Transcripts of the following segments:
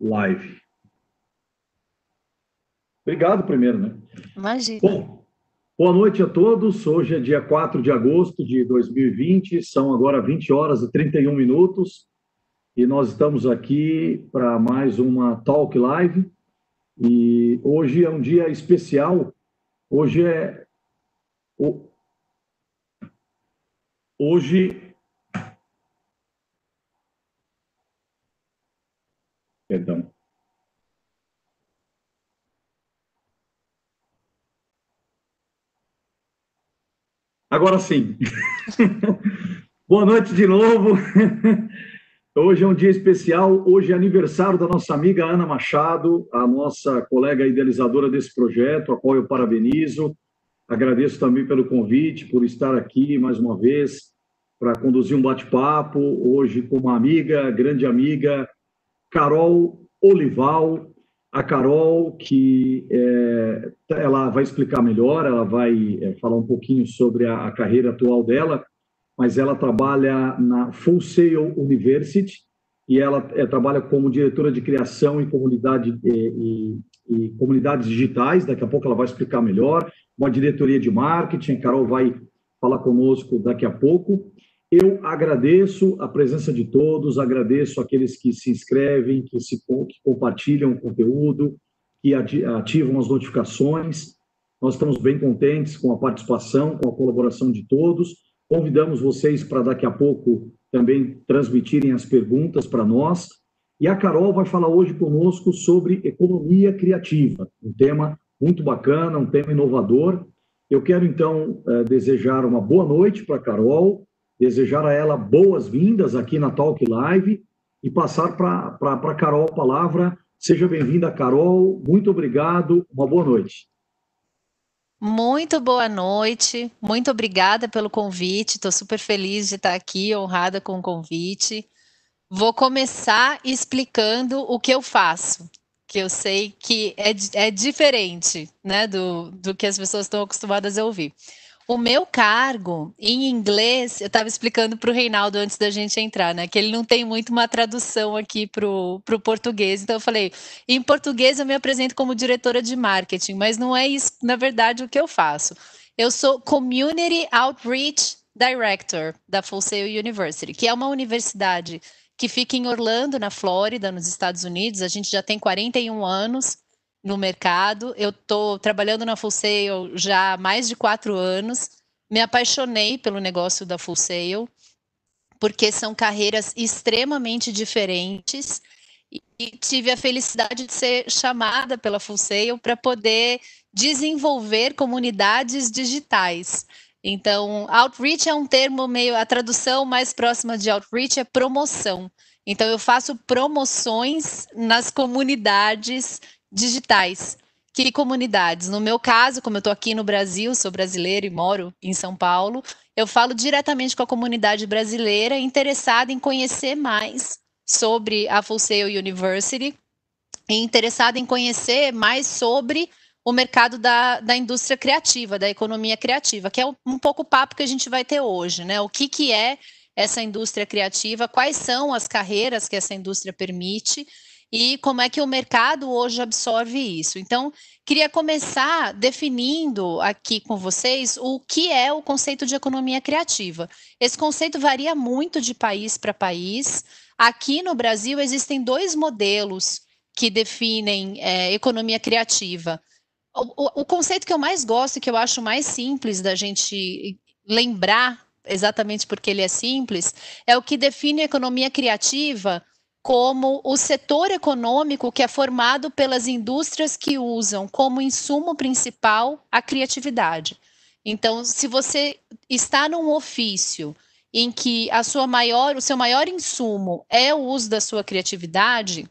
live. Obrigado primeiro, né? Imagina. Bom, boa noite a todos. Hoje é dia 4 de agosto de 2020, são agora 20 horas e 31 minutos e nós estamos aqui para mais uma Talk Live. E hoje é um dia especial. Hoje é hoje Agora sim. Boa noite de novo. Hoje é um dia especial. Hoje é aniversário da nossa amiga Ana Machado, a nossa colega idealizadora desse projeto, a qual eu parabenizo. Agradeço também pelo convite, por estar aqui mais uma vez para conduzir um bate-papo. Hoje, com uma amiga, grande amiga, Carol Olival, a Carol, que é, ela vai explicar melhor, ela vai é, falar um pouquinho sobre a, a, carreira atual dela, mas ela trabalha na Full Sail University e ela é, trabalha como diretora de criação e, comunidade, e, e, comunidades digitais. Daqui a pouco ela vai explicar melhor. Uma diretoria de marketing, a Carol vai falar conosco daqui a pouco. Eu agradeço a presença de todos, agradeço aqueles que se inscrevem, que, se, que compartilham o conteúdo, que ativam as notificações. Nós estamos bem contentes com a participação, com a colaboração de todos. Convidamos vocês para daqui a pouco também transmitirem as perguntas para nós. E a Carol vai falar hoje conosco sobre economia criativa, um tema muito bacana, um tema inovador. Eu quero então eh, desejar uma boa noite para a Carol, desejar a ela boas-vindas aqui na Talk Live e passar para a Carol a palavra. Seja bem-vinda, Carol. Muito obrigado. Uma boa noite. Muito boa noite. Muito obrigada pelo convite. Estou super feliz de estar aqui, honrada com o convite. Vou começar explicando o que eu faço, que eu sei que é, é diferente né, do, do que as pessoas estão acostumadas a ouvir. O meu cargo, em inglês, eu estava explicando para o Reinaldo antes da gente entrar, né? Que ele não tem muito uma tradução aqui para o português. Então, eu falei, em português eu me apresento como diretora de marketing, mas não é isso, na verdade, o que eu faço. Eu sou Community Outreach Director da Full Sail University, que é uma universidade que fica em Orlando, na Flórida, nos Estados Unidos. A gente já tem 41 anos no mercado. Eu estou trabalhando na Full Sail já há mais de quatro anos. Me apaixonei pelo negócio da Full Sail, porque são carreiras extremamente diferentes e tive a felicidade de ser chamada pela Full Sail para poder desenvolver comunidades digitais. Então, outreach é um termo meio, a tradução mais próxima de outreach é promoção. Então, eu faço promoções nas comunidades digitais. Que comunidades? No meu caso, como eu estou aqui no Brasil, sou brasileira e moro em São Paulo, eu falo diretamente com a comunidade brasileira interessada em conhecer mais sobre a Full Sail University e interessada em conhecer mais sobre o mercado da, da indústria criativa, da economia criativa, que é um pouco o papo que a gente vai ter hoje, né? O que, que é essa indústria criativa, quais são as carreiras que essa indústria permite e como é que o mercado hoje absorve isso. Então, queria começar definindo aqui com vocês o que é o conceito de economia criativa. Esse conceito varia muito de país para país. Aqui no Brasil existem dois modelos que definem é, economia criativa. O, o, o conceito que eu mais gosto e que eu acho mais simples da gente lembrar, exatamente porque ele é simples, é o que define a economia criativa como o setor econômico que é formado pelas indústrias que usam como insumo principal a criatividade. Então, se você está num ofício em que a sua maior, o seu maior insumo é o uso da sua criatividade,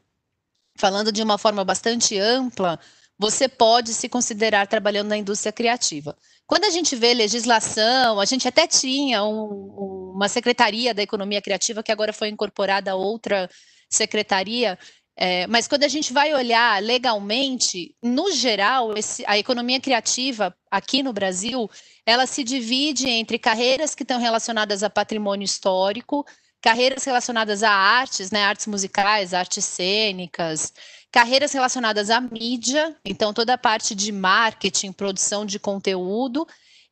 falando de uma forma bastante ampla, você pode se considerar trabalhando na indústria criativa. Quando a gente vê legislação, a gente até tinha um, uma secretaria da economia criativa que agora foi incorporada a outra secretaria, é, mas quando a gente vai olhar legalmente, no geral, esse, a economia criativa aqui no Brasil, ela se divide entre carreiras que estão relacionadas a patrimônio histórico, carreiras relacionadas a artes, né, artes musicais, artes cênicas, carreiras relacionadas à mídia, então toda a parte de marketing, produção de conteúdo,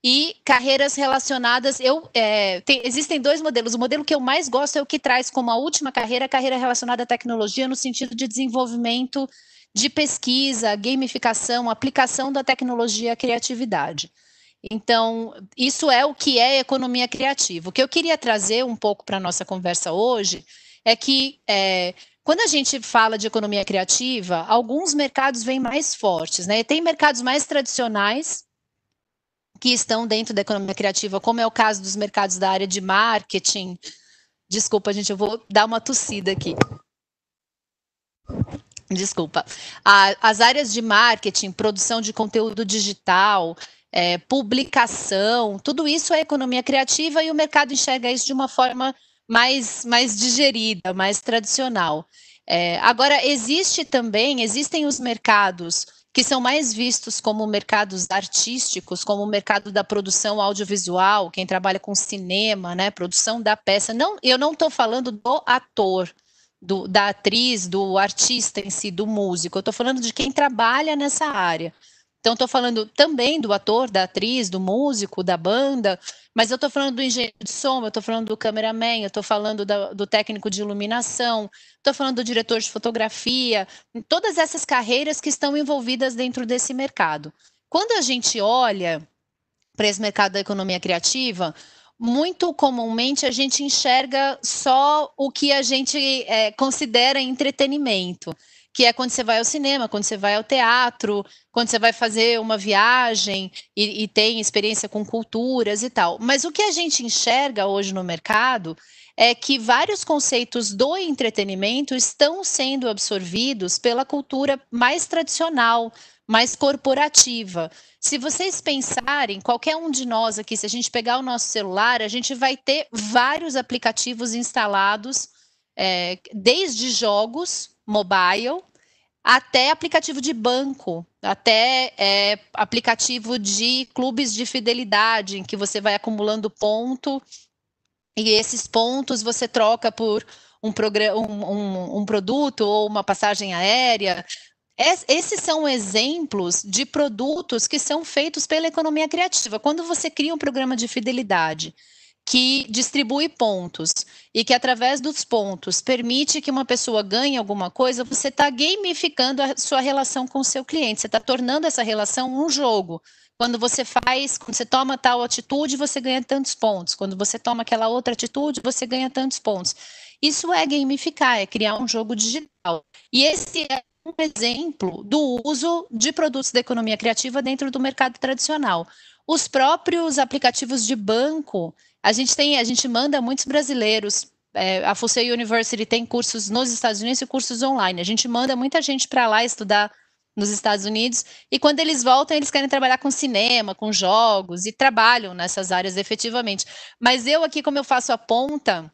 e carreiras relacionadas. Eu é, tem, existem dois modelos. O modelo que eu mais gosto é o que traz como a última carreira a carreira relacionada à tecnologia no sentido de desenvolvimento de pesquisa, gamificação, aplicação da tecnologia à criatividade. Então, isso é o que é economia criativa. O que eu queria trazer um pouco para a nossa conversa hoje é que é, quando a gente fala de economia criativa, alguns mercados vêm mais fortes, né? Tem mercados mais tradicionais que estão dentro da economia criativa, como é o caso dos mercados da área de marketing. Desculpa, gente, eu vou dar uma tossida aqui. Desculpa. as áreas de marketing, produção de conteúdo digital, é, publicação, tudo isso é economia criativa e o mercado enxerga isso de uma forma mais, mais digerida, mais tradicional. É, agora, existe também, existem os mercados que são mais vistos como mercados artísticos, como o mercado da produção audiovisual, quem trabalha com cinema, né, produção da peça. Não, eu não estou falando do ator, do, da atriz, do artista em si, do músico. Eu estou falando de quem trabalha nessa área. Então, estou falando também do ator, da atriz, do músico, da banda, mas eu estou falando do engenheiro de som, eu estou falando do cameraman, eu estou falando da, do técnico de iluminação, estou falando do diretor de fotografia, todas essas carreiras que estão envolvidas dentro desse mercado. Quando a gente olha para esse mercado da economia criativa, muito comumente a gente enxerga só o que a gente é, considera entretenimento que é quando você vai ao cinema, quando você vai ao teatro, quando você vai fazer uma viagem e, e tem experiência com culturas e tal. Mas o que a gente enxerga hoje no mercado é que vários conceitos do entretenimento estão sendo absorvidos pela cultura mais tradicional, mais corporativa. Se vocês pensarem, qualquer um de nós aqui, se a gente pegar o nosso celular, a gente vai ter vários aplicativos instalados, é, desde jogos mobile, até aplicativo de banco, até é, aplicativo de clubes de fidelidade, em que você vai acumulando ponto e esses pontos você troca por um, um, um, um produto ou uma passagem aérea. esses são exemplos de produtos que são feitos pela economia criativa. Quando você cria um programa de fidelidade que distribui pontos e que através dos pontos permite que uma pessoa ganhe alguma coisa, você está gamificando a sua relação com o seu cliente, você está tornando essa relação um jogo. Quando você faz, quando você toma tal atitude, você ganha tantos pontos. Quando você toma aquela outra atitude, você ganha tantos pontos. Isso é gamificar, é criar um jogo digital. E esse é um exemplo do uso de produtos da economia criativa dentro do mercado tradicional. Os próprios aplicativos de banco, a gente tem, a gente manda muitos brasileiros. É, a Fusei University tem cursos nos Estados Unidos e cursos online. A gente manda muita gente para lá estudar nos Estados Unidos e quando eles voltam eles querem trabalhar com cinema, com jogos e trabalham nessas áreas efetivamente. Mas eu aqui como eu faço a ponta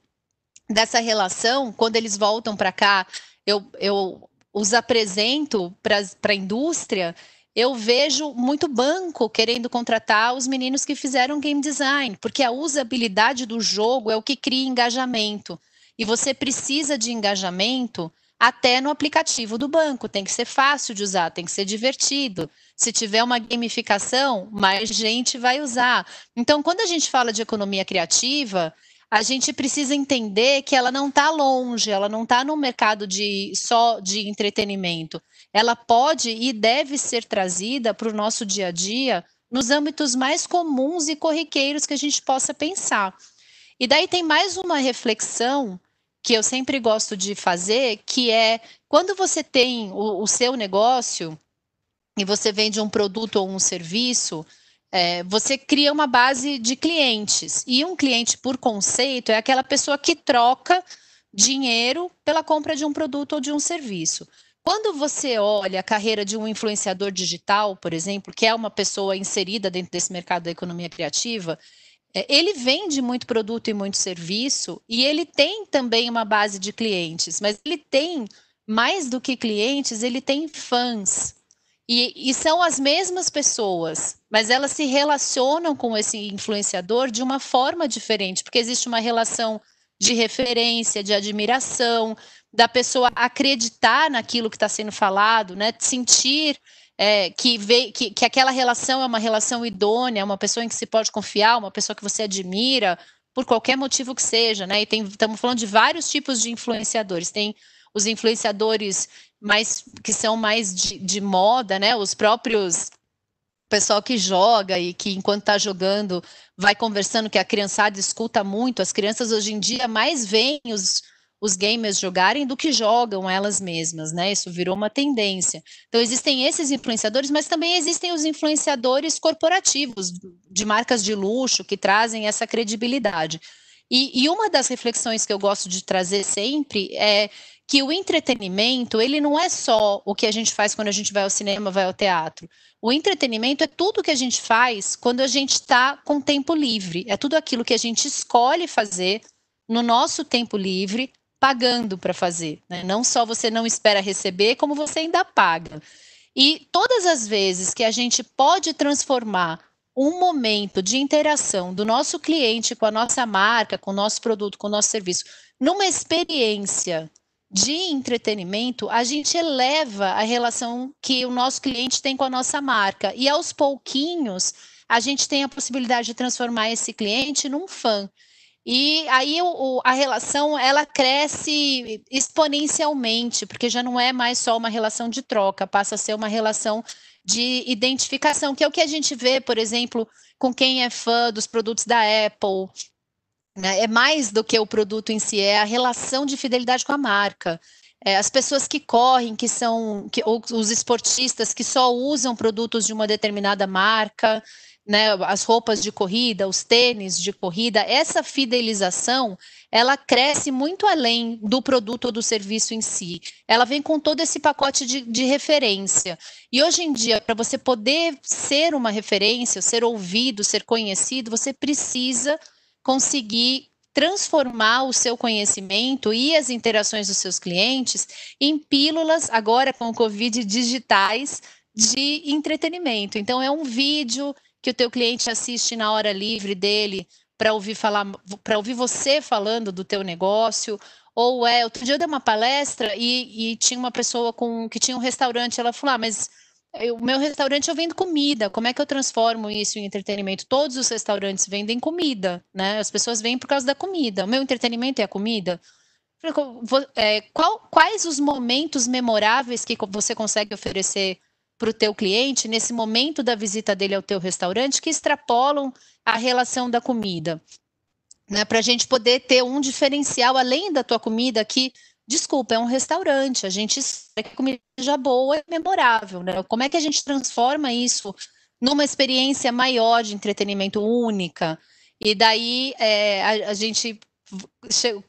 dessa relação, quando eles voltam para cá, eu, eu os apresento para a indústria eu vejo muito banco querendo contratar os meninos que fizeram game design, porque a usabilidade do jogo é o que cria engajamento. E você precisa de engajamento até no aplicativo do banco. Tem que ser fácil de usar, tem que ser divertido. Se tiver uma gamificação, mais gente vai usar. Então, quando a gente fala de economia criativa, a gente precisa entender que ela não está longe, ela não está no mercado de só de entretenimento. Ela pode e deve ser trazida para o nosso dia a dia nos âmbitos mais comuns e corriqueiros que a gente possa pensar. E daí tem mais uma reflexão que eu sempre gosto de fazer, que é quando você tem o, o seu negócio e você vende um produto ou um serviço, é, você cria uma base de clientes. E um cliente, por conceito, é aquela pessoa que troca dinheiro pela compra de um produto ou de um serviço. Quando você olha a carreira de um influenciador digital, por exemplo, que é uma pessoa inserida dentro desse mercado da economia criativa, é, ele vende muito produto e muito serviço e ele tem também uma base de clientes, mas ele tem mais do que clientes, ele tem fãs. E, e, são as mesmas pessoas, mas elas se relacionam com esse influenciador de uma forma diferente, porque existe uma relação de referência, de admiração, da pessoa acreditar naquilo que está sendo falado, né? Sentir é, que, vê, que, que aquela relação é uma relação idônea, uma pessoa em que se pode confiar, uma pessoa que você admira, por qualquer motivo que seja, né? E estamos falando de vários tipos de influenciadores. Tem os influenciadores mais que são mais de, de moda, né? Os próprios pessoal que joga e que enquanto está jogando vai conversando, que a criançada escuta muito. As crianças hoje em dia mais veem os, os gamers jogarem do que jogam elas mesmas, né? Isso virou uma tendência. Então existem esses influenciadores, mas também existem os influenciadores corporativos de marcas de luxo que trazem essa credibilidade. E, e uma das reflexões que eu gosto de trazer sempre é que o entretenimento ele não é só o que a gente faz quando a gente vai ao cinema, vai ao teatro. O entretenimento é tudo que a gente faz quando a gente está com tempo livre. É tudo aquilo que a gente escolhe fazer no nosso tempo livre pagando para fazer. Né? Não só você não espera receber, como você ainda paga. E todas as vezes que a gente pode transformar um momento de interação do nosso cliente com a nossa marca, com o nosso produto, com o nosso serviço, numa experiência de entretenimento, a gente eleva a relação que o nosso cliente tem com a nossa marca. E aos pouquinhos, a gente tem a possibilidade de transformar esse cliente num fã. E aí o, a relação ela cresce exponencialmente, porque já não é mais só uma relação de troca, passa a ser uma relação de identificação, que é o que a gente vê, por exemplo, com quem é fã dos produtos da Apple. Né? É mais do que o produto em si, é a relação de fidelidade com a marca. É, as pessoas que correm, que são, que, ou os esportistas que só usam produtos de uma determinada marca né, as roupas de corrida, os tênis de corrida, essa fidelização, ela cresce muito além do produto ou do serviço em si. Ela vem com todo esse pacote de, de referência. E hoje em dia, para você poder ser uma referência, ser ouvido, ser conhecido, você precisa conseguir transformar o seu conhecimento e as interações dos seus clientes em pílulas, agora com o Covid, digitais de entretenimento. Então, é um vídeo, que o teu cliente assiste na hora livre dele para ouvir falar, para ouvir você falando do teu negócio, ou é, outro dia eu dei uma palestra e, e tinha uma pessoa com que tinha um restaurante, ela falou: ah, mas o meu restaurante eu vendo comida, como é que eu transformo isso em entretenimento? Todos os restaurantes vendem comida, né? As pessoas vêm por causa da comida. O meu entretenimento é a comida. É, qual, quais os momentos memoráveis que você consegue oferecer para o teu cliente nesse momento da visita dele ao teu restaurante que extrapolam a relação da comida, né? Para a gente poder ter um diferencial além da tua comida que, desculpa, é um restaurante. A gente quer que a comida seja boa e memorável, né? Como é que a gente transforma isso numa experiência maior de entretenimento única? E daí é, a, a gente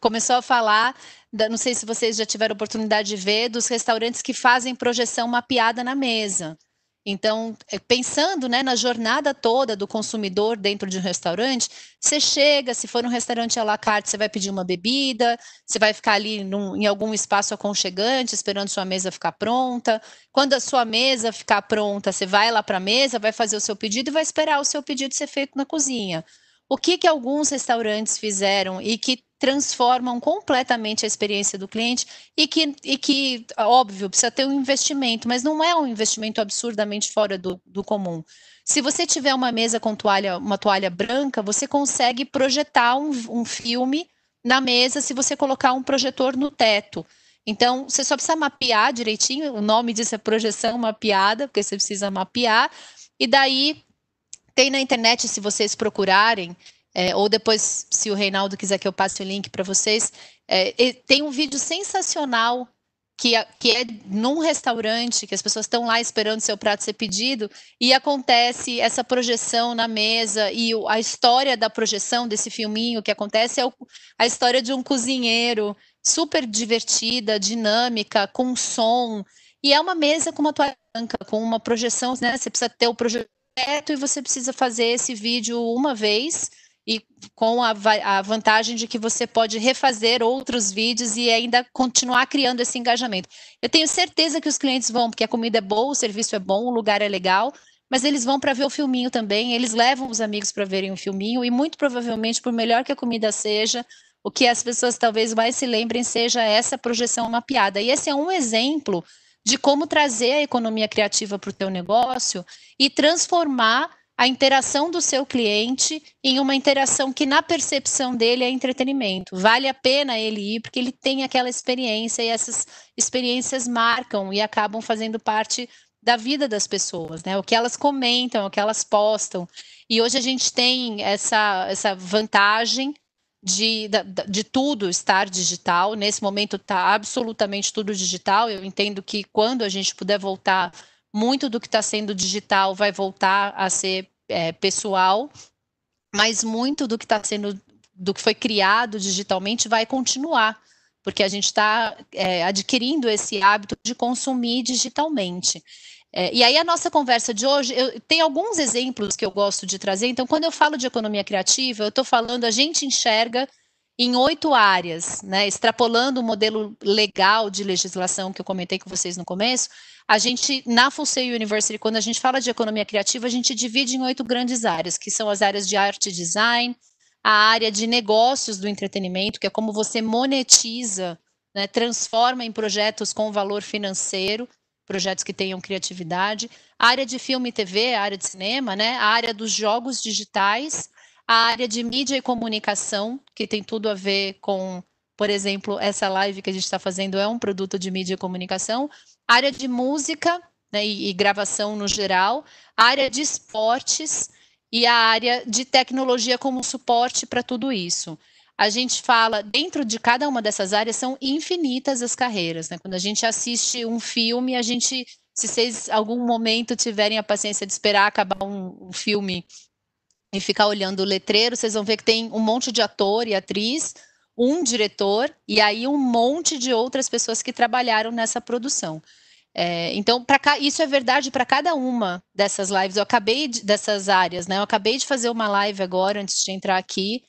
começou a falar, não sei se vocês já tiveram oportunidade de ver, dos restaurantes que fazem projeção mapeada na mesa. Então, é, pensando né, na jornada toda do consumidor dentro de um restaurante, você chega, se for um restaurante à la carte, você vai pedir uma bebida, você vai ficar ali num, em algum espaço aconchegante, esperando sua mesa ficar pronta. Quando a sua mesa ficar pronta, você vai lá para a mesa, vai fazer o seu pedido e vai esperar o seu pedido ser feito na cozinha. O que, que alguns restaurantes fizeram e que transformam completamente a experiência do cliente e que, e que, óbvio, precisa ter um investimento, mas não é um investimento absurdamente fora do, do comum. Se você tiver uma mesa com toalha, uma toalha branca, você consegue projetar um, um filme na mesa se você colocar um projetor no teto. Então, você só precisa mapear direitinho, o nome disso é projeção mapeada, porque você precisa mapear, e daí tem na internet, se vocês procurarem, é, ou depois, se o Reinaldo quiser que eu passe o link para vocês, é, tem um vídeo sensacional que, é, que é num restaurante, que as pessoas estão lá esperando seu prato ser pedido, e acontece essa projeção na mesa, e a história da projeção desse filminho que acontece é a história de um cozinheiro super divertida, dinâmica, com som, e é uma mesa com uma toalha branca, com uma projeção, né? Você precisa ter o projetor e você precisa fazer esse vídeo uma vez e com a, a, vantagem de que você pode refazer outros vídeos e ainda continuar criando esse engajamento. Eu tenho certeza que os clientes vão, porque a comida é boa, o serviço é bom, o lugar é legal, mas eles vão para ver o filminho também, eles levam os amigos para verem o filminho e muito provavelmente, por melhor que a comida seja, o que as pessoas talvez mais se lembrem seja essa projeção mapeada. E esse é um exemplo de como trazer a economia criativa para o teu negócio e transformar a interação do seu cliente em uma interação que, na percepção dele, é entretenimento. Vale a pena ele ir porque ele tem aquela experiência e essas experiências marcam e acabam fazendo parte da vida das pessoas, né? O que elas comentam, o que elas postam. E hoje a gente tem essa, essa vantagem de, de, de tudo estar digital. Nesse momento está absolutamente tudo digital. Eu entendo que quando a gente puder voltar, muito do que está sendo digital vai voltar a ser é, pessoal, mas muito do que está sendo, do que foi criado digitalmente vai continuar, porque a gente está é, adquirindo esse hábito de consumir digitalmente. É, e aí a nossa conversa de hoje, eu, tem alguns exemplos que eu gosto de trazer. Então, quando eu falo de economia criativa, eu estou falando a gente enxerga em oito áreas, né, extrapolando o modelo legal de legislação que eu comentei com vocês no começo, a gente, na Sail University, quando a gente fala de economia criativa, a gente divide em oito grandes áreas, que são as áreas de arte e design, a área de negócios do entretenimento, que é como você monetiza, né, transforma em projetos com valor financeiro, projetos que tenham criatividade, a área de filme e TV, a área de cinema, né, a área dos jogos digitais, a área de mídia e comunicação, que tem tudo a ver com, por exemplo, essa live que a gente está fazendo é um produto de mídia e comunicação, área de música né, e, e gravação no geral, área de esportes e a área de tecnologia como suporte para tudo isso. A gente fala, dentro de cada uma dessas áreas, são infinitas as carreiras. Né? Quando a gente assiste um filme, a gente, se vocês algum momento tiverem a paciência de esperar acabar um, um filme e ficar olhando o letreiro, vocês vão ver que tem um monte de ator e atriz, um diretor e aí um monte de outras pessoas que trabalharam nessa produção. É, então, cá, isso é verdade para cada uma dessas lives. Eu acabei de, dessas áreas, né? Eu acabei de fazer uma live agora, antes de entrar aqui,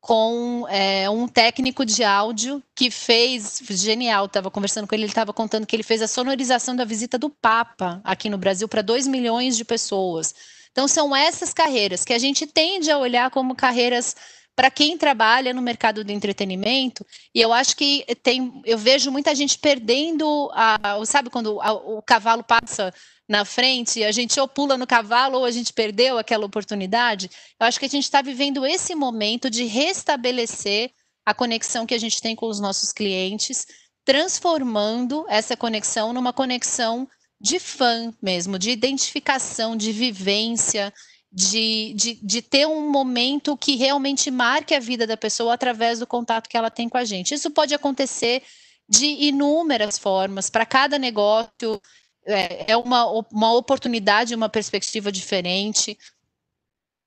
com é, um técnico de áudio que fez, genial, estava conversando com ele, ele estava contando que ele fez a sonorização da visita do Papa aqui no Brasil para 2 milhões de pessoas. Então, são essas carreiras que a gente tende a olhar como carreiras para quem trabalha no mercado do entretenimento, e eu acho que tem, eu vejo muita gente perdendo a, sabe quando a, o cavalo passa na frente, a gente ou pula no cavalo ou a gente perdeu aquela oportunidade. Eu acho que a gente está vivendo esse momento de restabelecer a conexão que a gente tem com os nossos clientes, transformando essa conexão numa conexão de fã mesmo, de identificação, de vivência, de, de, de ter um momento que realmente marque a vida da pessoa através do contato que ela tem com a gente. Isso pode acontecer de inúmeras formas, para cada negócio é, é uma, uma oportunidade, uma perspectiva diferente.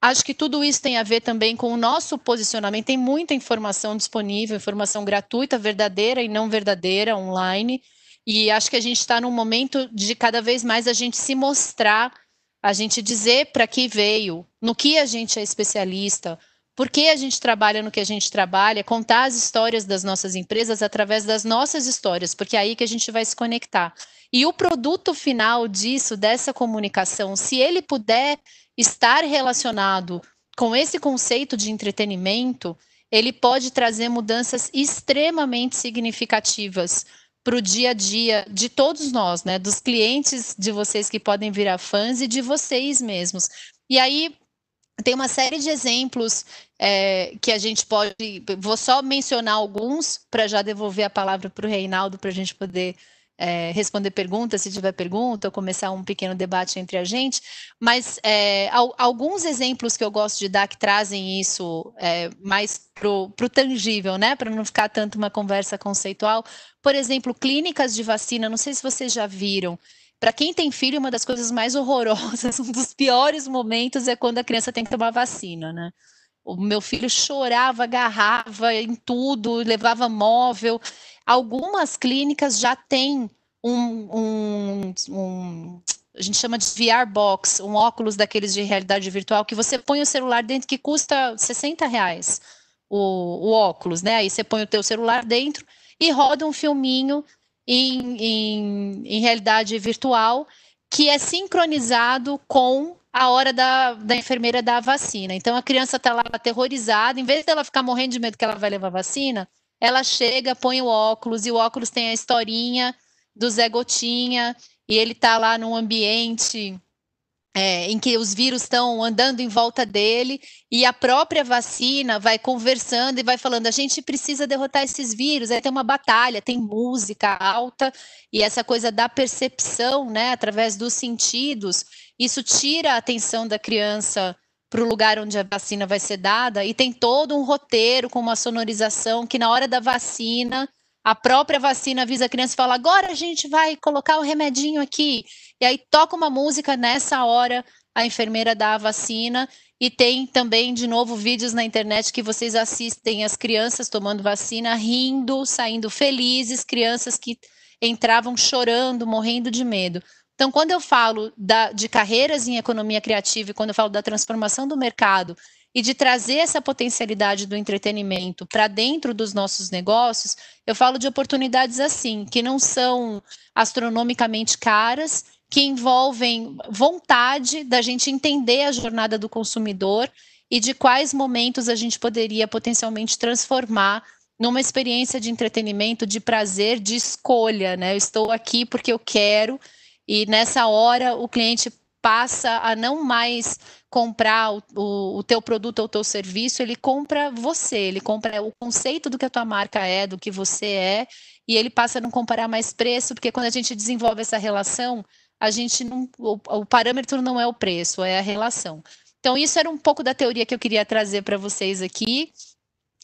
Acho que tudo isso tem a ver também com o nosso posicionamento. Tem muita informação disponível, informação gratuita, verdadeira e não verdadeira, online. E acho que a gente está num momento de cada vez mais a gente se mostrar a gente dizer para que veio, no que a gente é especialista, por que a gente trabalha no que a gente trabalha, contar as histórias das nossas empresas através das nossas histórias, porque é aí que a gente vai se conectar. E o produto final disso, dessa comunicação, se ele puder estar relacionado com esse conceito de entretenimento, ele pode trazer mudanças extremamente significativas para o dia a dia de todos nós, né? Dos clientes de vocês que podem virar fãs e de vocês mesmos. E aí tem uma série de exemplos é, que a gente pode. Vou só mencionar alguns para já devolver a palavra para o Reinaldo para a gente poder é, responder perguntas, se tiver pergunta, ou começar um pequeno debate entre a gente. Mas é, alguns exemplos que eu gosto de dar que trazem isso é, mais para o tangível, né? Para não ficar tanto uma conversa conceitual. Por exemplo, clínicas de vacina, não sei se vocês já viram. Para quem tem filho, uma das coisas mais horrorosas, um dos piores momentos é quando a criança tem que tomar vacina, né? O meu filho chorava, agarrava em tudo, levava móvel algumas clínicas já têm um, um, um, a gente chama de VR box, um óculos daqueles de realidade virtual que você põe o celular dentro que custa 60 reais o, o óculos, né? Aí você põe o teu celular dentro e roda um filminho em, em, em realidade virtual que é sincronizado com a hora da, da enfermeira dar a vacina. Então a criança está lá aterrorizada, em vez dela ficar morrendo de medo que ela vai levar vacina, ela chega, põe o óculos, e o óculos tem a historinha do Zé Gotinha, e ele está lá num ambiente é, em que os vírus estão andando em volta dele e a própria vacina vai conversando e vai falando: a gente precisa derrotar esses vírus. Aí tem uma batalha, tem música alta e essa coisa da percepção, né, através dos sentidos, isso tira a atenção da criança para o lugar onde a vacina vai ser dada e tem todo um roteiro com uma sonorização que na hora da vacina a própria vacina avisa a criança e fala: agora a gente vai colocar o remedinho aqui. E aí toca uma música nessa hora, a enfermeira dá a vacina. E tem também, de novo, vídeos na internet que vocês assistem as crianças tomando vacina, rindo, saindo felizes, crianças que entravam chorando, morrendo de medo. Então, quando eu falo da, de carreiras em economia criativa e quando eu falo da transformação do mercado e de trazer essa potencialidade do entretenimento para dentro dos nossos negócios, eu falo de oportunidades assim, que não são astronomicamente caras, que envolvem vontade da gente entender a jornada do consumidor e de quais momentos a gente poderia potencialmente transformar numa experiência de entretenimento, de prazer, de escolha, né? Eu estou aqui porque eu quero e nessa hora o cliente passa a não mais comprar o, o, o, teu produto ou o teu serviço, ele compra você, ele compra o conceito do que a tua marca é, do que você é, e ele passa a não comparar mais preço, porque quando a gente desenvolve essa relação, a gente não, o, o parâmetro não é o preço, é a relação. Então, isso era um pouco da teoria que eu queria trazer para vocês aqui,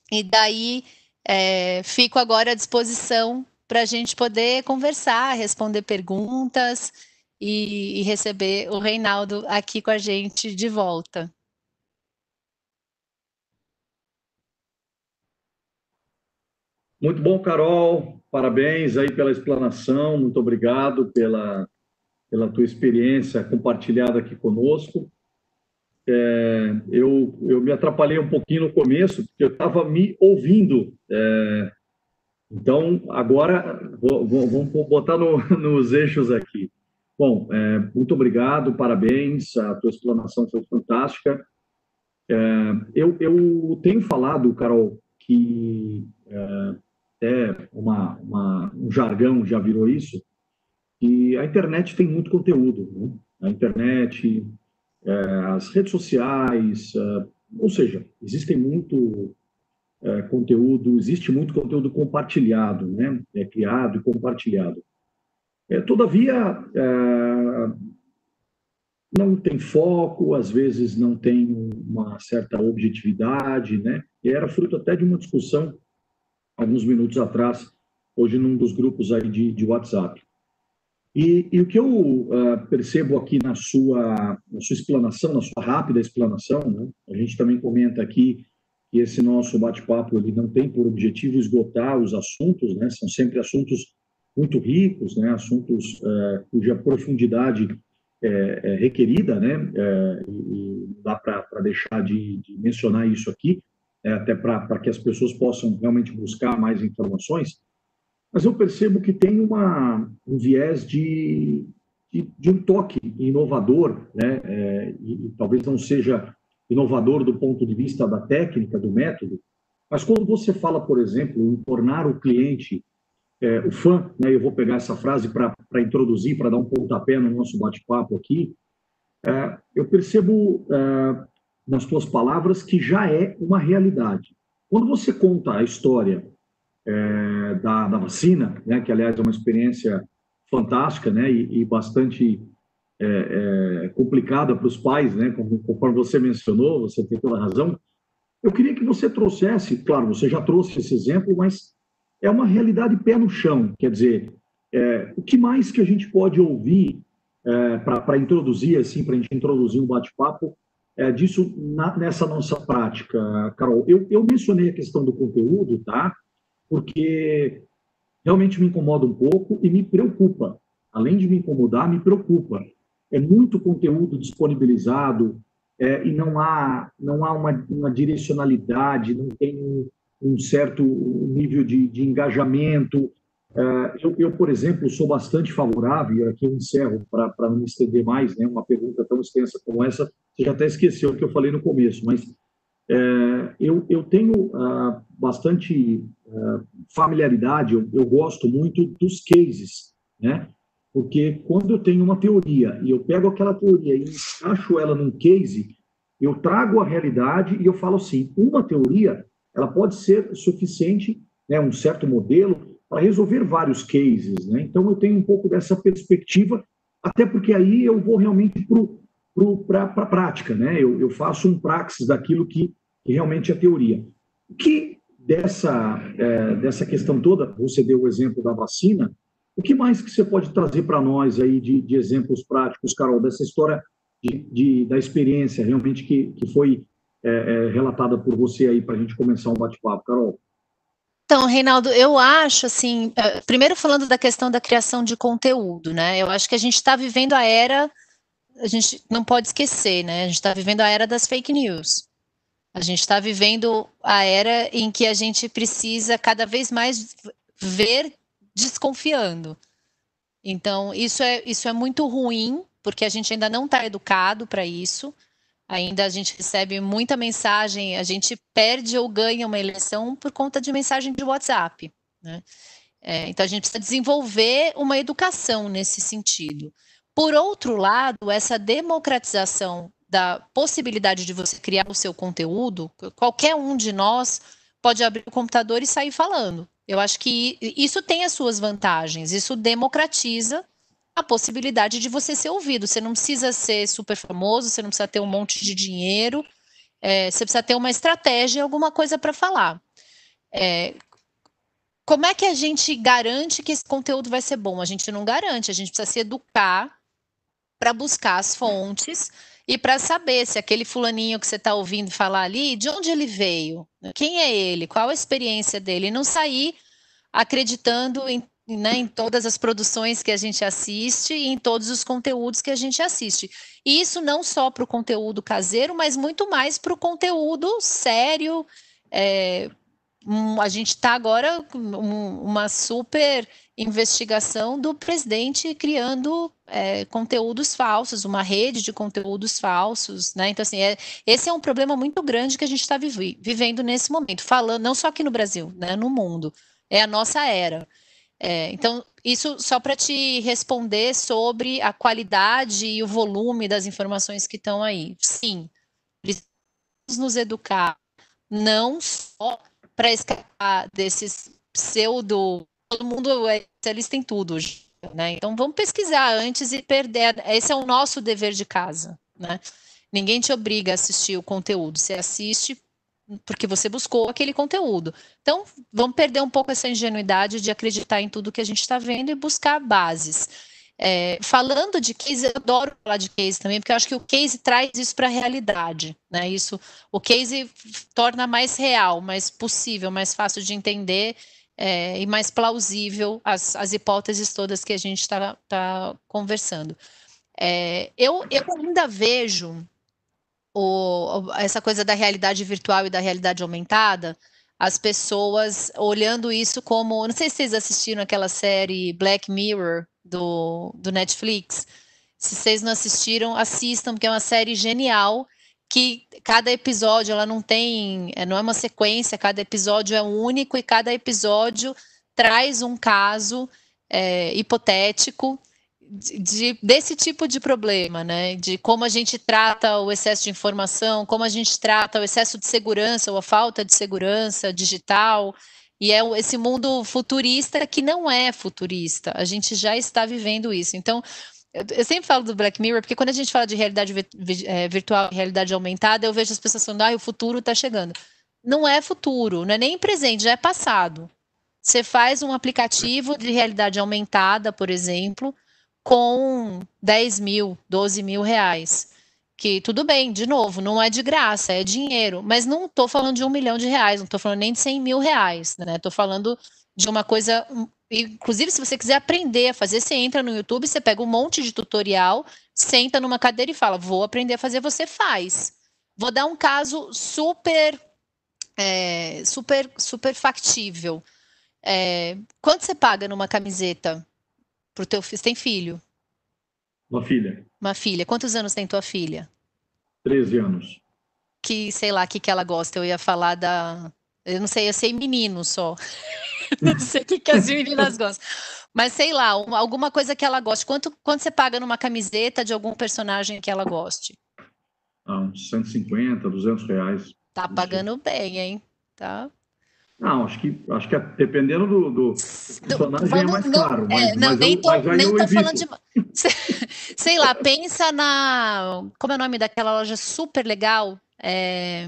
e daí é, fico agora à disposição para a gente poder conversar, responder perguntas e, e receber o Reinaldo aqui com a gente de volta. Muito bom, Carol. Parabéns aí pela explanação. Muito obrigado pela, pela tua experiência compartilhada aqui conosco. É, eu, eu me atrapalhei um pouquinho no começo, porque eu estava me ouvindo. É, então, agora, vamos botar no, nos eixos aqui. Bom, é, muito obrigado, parabéns, a tua explanação foi fantástica. É, eu, eu, tenho falado, Carol, que é, é uma, uma, um jargão já virou isso, que a internet tem muito conteúdo. Né? A internet, é, as redes sociais, é, ou seja, existem muito é, conteúdo, existe muito conteúdo compartilhado, né? É criado e compartilhado. É, todavia, é, não tem foco, às vezes não tem uma certa objetividade, né? E era fruto até de uma discussão alguns minutos atrás, hoje num dos grupos aí de, de WhatsApp. E, e, o que eu uh, percebo aqui na sua, na sua explanação, na sua rápida explanação, né? a gente também comenta aqui que esse nosso bate-papo ele não tem por objetivo esgotar os assuntos, né? São sempre assuntos muito ricos, né? Assuntos é, cuja profundidade é, é requerida, né? É, e, não dá para deixar de, de, mencionar isso aqui, é, até para que as pessoas possam realmente buscar mais informações. Mas eu percebo que tem uma, um viés de, de, de um toque inovador, né? É, e, e talvez não seja inovador do ponto de vista da técnica, do método, mas quando você fala, por exemplo, em tornar o cliente é, o fã, né, eu vou pegar essa frase para introduzir, para dar um pontapé no nosso bate-papo aqui, é, eu percebo é, nas tuas palavras que já é uma realidade. Quando você conta a história é, da, da, vacina, né, que aliás é uma experiência fantástica né, e, e bastante é, é, complicada para os pais, né? Conforme você mencionou, você tem toda a razão. Eu queria que você trouxesse, claro, você já trouxe esse exemplo, mas é uma realidade pé no chão. Quer dizer, é, o que mais que a gente pode ouvir é, para introduzir, assim, para a gente introduzir um bate-papo é, disso na, nessa nossa prática, Carol? Eu, eu mencionei a questão do conteúdo, tá? Porque realmente me incomoda um pouco e me preocupa. Além de me incomodar, me preocupa é muito conteúdo disponibilizado é, e não há, não há uma, uma direcionalidade, não tem um, certo nível de, de engajamento. É, eu, eu, por exemplo, sou bastante favorável, e aqui eu encerro para não me estender mais, né, uma pergunta tão extensa como essa, você já até esqueceu o que eu falei no começo, mas é, eu, eu, tenho uh, bastante uh, familiaridade, eu, eu, gosto muito dos cases, né? Porque quando eu tenho uma teoria e eu pego aquela teoria e encaixo ela num case, eu trago a realidade e eu falo assim, uma teoria, ela pode ser suficiente, né, um certo modelo, para resolver vários cases, né? Então eu tenho um pouco dessa perspectiva, até porque aí eu vou realmente para a prática, né? Eu, eu, faço um praxis daquilo que, que realmente é teoria. O que dessa, é, dessa questão toda, você deu o exemplo da vacina, o que mais que você pode trazer para nós aí de, de, exemplos práticos, Carol, dessa história de, de da experiência realmente que, que foi é, é, relatada por você aí para a gente começar um bate-papo, Carol? Então, Reinaldo, eu acho assim, é, primeiro falando da questão da criação de conteúdo, né? Eu acho que a gente está vivendo a era, a gente não pode esquecer, né? A gente está vivendo a era das fake news. A gente está vivendo a era em que a gente precisa cada vez mais ver desconfiando. Então, isso é, isso é muito ruim, porque a gente ainda não está educado para isso. Ainda a gente recebe muita mensagem, a gente perde ou ganha uma eleição por conta de mensagem de WhatsApp. Né? É, então a gente precisa desenvolver uma educação nesse sentido. Por outro lado, essa democratização da possibilidade de você criar o seu conteúdo, qualquer um de nós pode abrir o computador e sair falando. Eu acho que isso tem as suas vantagens, isso democratiza a possibilidade de você ser ouvido. Você não precisa ser super famoso, você não precisa ter um monte de dinheiro, é, você precisa ter uma estratégia, alguma coisa para falar. É, como é que a gente garante que esse conteúdo vai ser bom? A gente não garante, a gente precisa se educar para buscar as fontes e para saber se aquele fulaninho que você está ouvindo falar ali, de onde ele veio, quem é ele, qual a experiência dele, e não sair acreditando em né, em todas as produções que a gente assiste e em todos os conteúdos que a gente assiste. E isso não só para o conteúdo caseiro, mas muito mais para o conteúdo sério. É, um, a gente está agora com um, uma super investigação do presidente criando é, conteúdos falsos, uma rede de conteúdos falsos, né? Então, assim, é, esse é um problema muito grande que a gente está vive, vivendo nesse momento, falando não só aqui no Brasil, né, no mundo. É a nossa era. É, então, isso só para te responder sobre a qualidade e o volume das informações que estão aí. Sim, precisamos nos educar, não só para escapar desses pseudo. Todo mundo é especialista em tudo né? Então, vamos pesquisar antes e perder. Esse é o nosso dever de casa, né? Ninguém te obriga a assistir o conteúdo. Você assiste porque você buscou aquele conteúdo. Então, vamos perder um pouco essa ingenuidade de acreditar em tudo que a gente está vendo e buscar bases. É, falando de case, eu adoro falar de case também, porque eu acho que o case traz isso para a realidade, né? Isso, o case torna mais real, mais possível, mais fácil de entender é, e mais plausível as, as hipóteses todas que a gente está tá conversando. É, eu, eu ainda vejo o, essa coisa da realidade virtual e da realidade aumentada, as pessoas olhando isso como. Não sei se vocês assistiram aquela série Black Mirror do, do Netflix. Se vocês não assistiram, assistam, porque é uma série genial. Que cada episódio ela não tem, é, não é uma sequência, cada episódio é único e cada episódio traz um caso é, hipotético de, desse tipo de problema, né? De como a gente trata o excesso de informação, como a gente trata o excesso de segurança ou a falta de segurança digital. E é esse mundo futurista que não é futurista. A gente já está vivendo isso. Então, eu sempre falo do Black Mirror, porque quando a gente fala de realidade é, virtual realidade aumentada, eu vejo as pessoas falando, ah, o futuro está chegando. Não é futuro, não é nem presente, já é passado. Você faz um aplicativo de realidade aumentada, por exemplo, com 10 mil, 12 mil reais. Que tudo bem, de novo, não é de graça, é dinheiro. Mas não estou falando de um milhão de reais, não estou falando nem de 100 mil reais, né? Estou falando de uma coisa. Inclusive, se você quiser aprender a fazer, você entra no YouTube, você pega um monte de tutorial, senta numa cadeira e fala: Vou aprender a fazer, você faz. Vou dar um caso super, é, super, super factível. é, quanto você paga numa camiseta pro teu filho? Você tem filho? Uma filha. Uma filha. Quantos anos tem tua filha? 13 anos. Que, sei lá, o que, que ela gosta. Eu ia falar da. Eu não sei, eu sei menino só. não sei o que, que as meninas gostam. Mas sei lá, uma, alguma coisa que ela goste. Quanto, quanto você paga numa camiseta de algum personagem que ela goste? Ah, uns 150, 200 reais. Tá pagando bem, hein? Tá. Não, acho que, acho que é, dependendo do, do personagem Vamos, é mais não, caro. Mas, é, não, mas nem eu, tô, mas aí nem eu tô evito. falando de. Sei lá, pensa na. Como é o nome daquela loja super legal? É,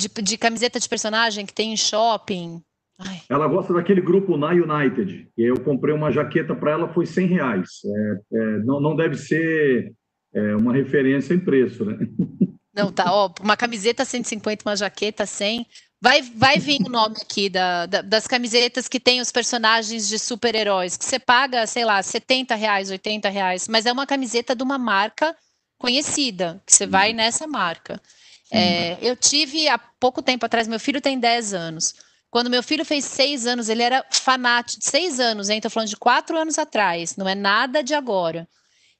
de, de camiseta de personagem que tem em shopping. Ai, Ela gosta daquele grupo Na United. E eu comprei uma jaqueta para ela, foi 100 reais. É, é, não, não deve ser é, uma referência em preço, né? não, tá, ó, uma camiseta 150, uma jaqueta 100. Vai, vai vir o nome aqui da, da- das camisetas que tem os personagens de super-heróis, que você paga, sei lá, 70 reais, 80 reais, mas é uma camiseta de uma marca conhecida, que você vai nessa marca. É, eu tive há pouco tempo atrás, meu filho tem 10 anos. Quando meu filho fez 6 anos, ele era fanático, 6 anos, hein? Tô falando de 4 anos atrás, não é nada de agora.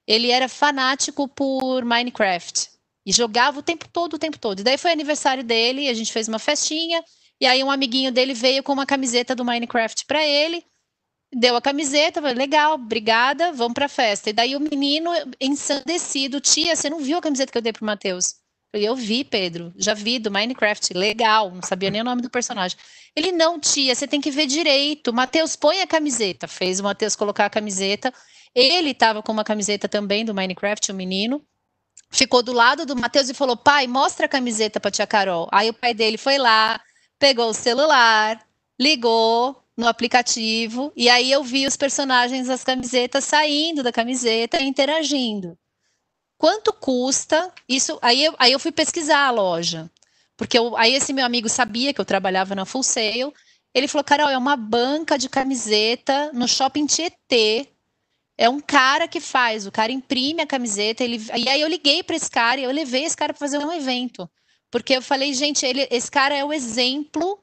Ele era fanático por Minecraft. E jogava o tempo todo, o tempo todo. E daí foi aniversário dele, a gente fez uma festinha, e aí um amiguinho dele veio com uma camiseta do Minecraft para ele, deu a camiseta, falei, legal, obrigada, vamos pra festa. E daí o menino ensandecido, tia, você não viu a camiseta que eu dei pro Matheus? Eu vi, Pedro, já vi, do Minecraft, legal, não sabia nem o nome do personagem. Ele, não, tia, você tem que ver direito, Matheus, põe a camiseta. Fez o Matheus colocar a camiseta, ele estava com uma camiseta também do Minecraft, o menino, ficou do lado do Matheus e falou: pai, mostra a camiseta para tia Carol. Aí o pai dele foi lá, pegou o celular, ligou no aplicativo, e aí eu vi os personagens das camisetas saindo da camiseta e interagindo. Quanto custa isso? Aí eu, aí eu fui pesquisar a loja, porque eu, aí esse meu amigo sabia que eu trabalhava na Full Sail. Ele falou: Carol, é uma banca de camiseta no shopping Tietê. É um cara que faz, o cara imprime a camiseta, ele, e aí eu liguei para esse cara e eu levei esse cara para fazer um evento. Porque eu falei, gente, ele, esse cara é o exemplo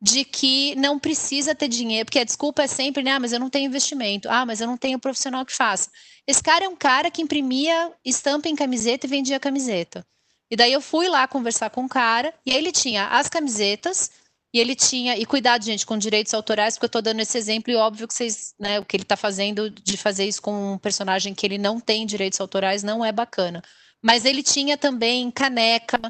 de que não precisa ter dinheiro, porque a desculpa é sempre, né, ah, mas eu não tenho investimento, ah, mas eu não tenho profissional que faça. Esse cara é um cara que imprimia estampa em camiseta e vendia camiseta. E daí eu fui lá conversar com o cara, e aí ele tinha as camisetas, e ele tinha, e cuidado, gente, com direitos autorais, porque eu estou dando esse exemplo, e óbvio que vocês, né, o que ele está fazendo de fazer isso com um personagem que ele não tem direitos autorais não é bacana. Mas ele tinha também caneca,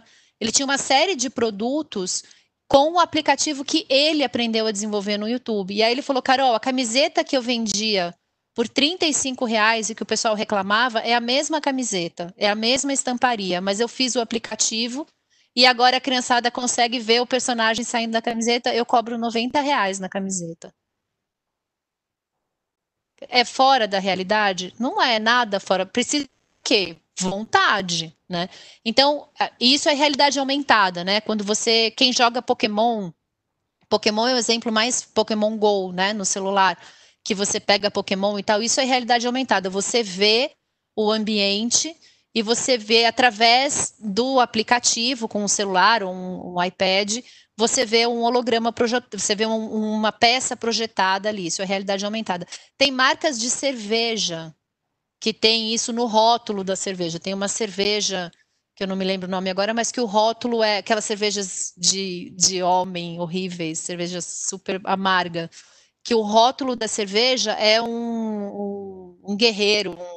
ele tinha uma série de produtos com o aplicativo que ele aprendeu a desenvolver no YouTube. E aí ele falou, Carol, a camiseta que eu vendia por 35 reais e que o pessoal reclamava é a mesma camiseta, é a mesma estamparia, mas eu fiz o aplicativo e agora a criançada consegue ver o personagem saindo da camiseta, eu cobro 90 reais na camiseta. É fora da realidade? Não é nada fora. Precisa o quê? Vontade, né? Então, isso é realidade aumentada, né? Quando você, quem joga Pokémon, Pokémon é o exemplo mais Pokémon Go, né, no celular, que você pega Pokémon e tal, isso é realidade aumentada. Você vê o ambiente e você vê através do aplicativo com o celular ou um, um iPad, você vê um holograma projetado, você vê um, uma peça projetada ali, isso é realidade aumentada. Tem marcas de cerveja que tem isso no rótulo da cerveja. Tem uma cerveja que eu não me lembro o nome agora, mas que o rótulo é aquelas cervejas de, de homem horríveis, cerveja super amarga, que o rótulo da cerveja é um, um, um guerreiro, um,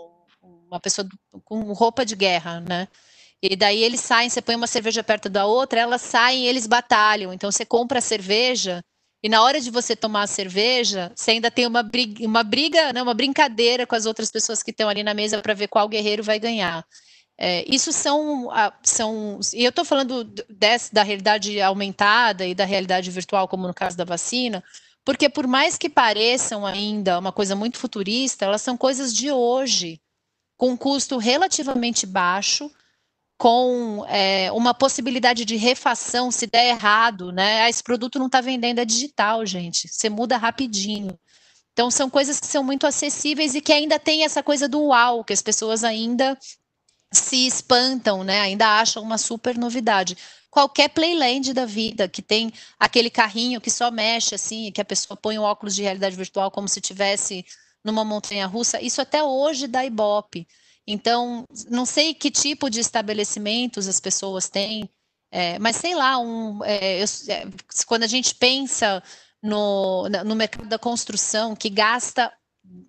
uma pessoa com roupa de guerra, né? E daí eles saem, você põe uma cerveja perto da outra, elas saem e eles batalham. Então você compra a cerveja e na hora de você tomar a cerveja, você ainda tem uma briga, uma, briga, né, uma brincadeira com as outras pessoas que estão ali na mesa para ver qual guerreiro vai ganhar. É, isso são, são. E eu estou falando da realidade aumentada e da realidade virtual, como no caso da vacina, porque por mais que pareçam ainda uma coisa muito futurista, elas são coisas de hoje, com um custo relativamente baixo, com é, uma possibilidade de refação se der errado, né? Ah, esse produto não está vendendo, é digital, gente. Você muda rapidinho. Então, são coisas que são muito acessíveis e que ainda tem essa coisa do uau, que as pessoas ainda se espantam, né? Ainda acham uma super novidade. qualquer playland da vida, que tem aquele carrinho que só mexe assim, que a pessoa põe o óculos de realidade virtual como se tivesse numa montanha russa, isso até hoje dá ibope. Então, não sei que tipo de estabelecimentos as pessoas têm, é, mas sei lá, um, é, eu, é, quando a gente pensa no, no mercado da construção, que gasta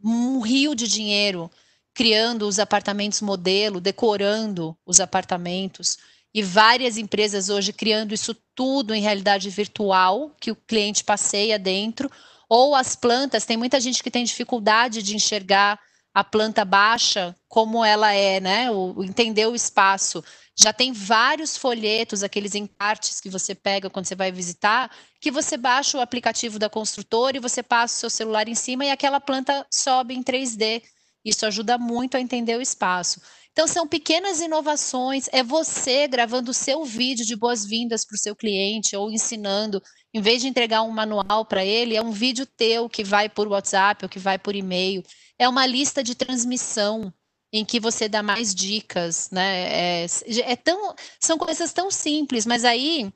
um rio de dinheiro criando os apartamentos modelo, decorando os apartamentos, e várias empresas hoje criando isso tudo em realidade virtual, que o cliente passeia dentro, ou as plantas, tem muita gente que tem dificuldade de enxergar a planta baixa como ela é, né? O, entender o espaço. Já tem vários folhetos, aqueles encartes que você pega quando você vai visitar, que você baixa o aplicativo da construtora e você passa o seu celular em cima e aquela planta sobe em 3D. Isso ajuda muito a entender o espaço. Então, são pequenas inovações, é você gravando o seu vídeo de boas-vindas para o seu cliente ou ensinando, em vez de entregar um manual para ele, é um vídeo teu que vai por WhatsApp ou que vai por e-mail. É uma lista de transmissão em que você dá mais dicas, né? É, é tão, são coisas tão simples, mas aí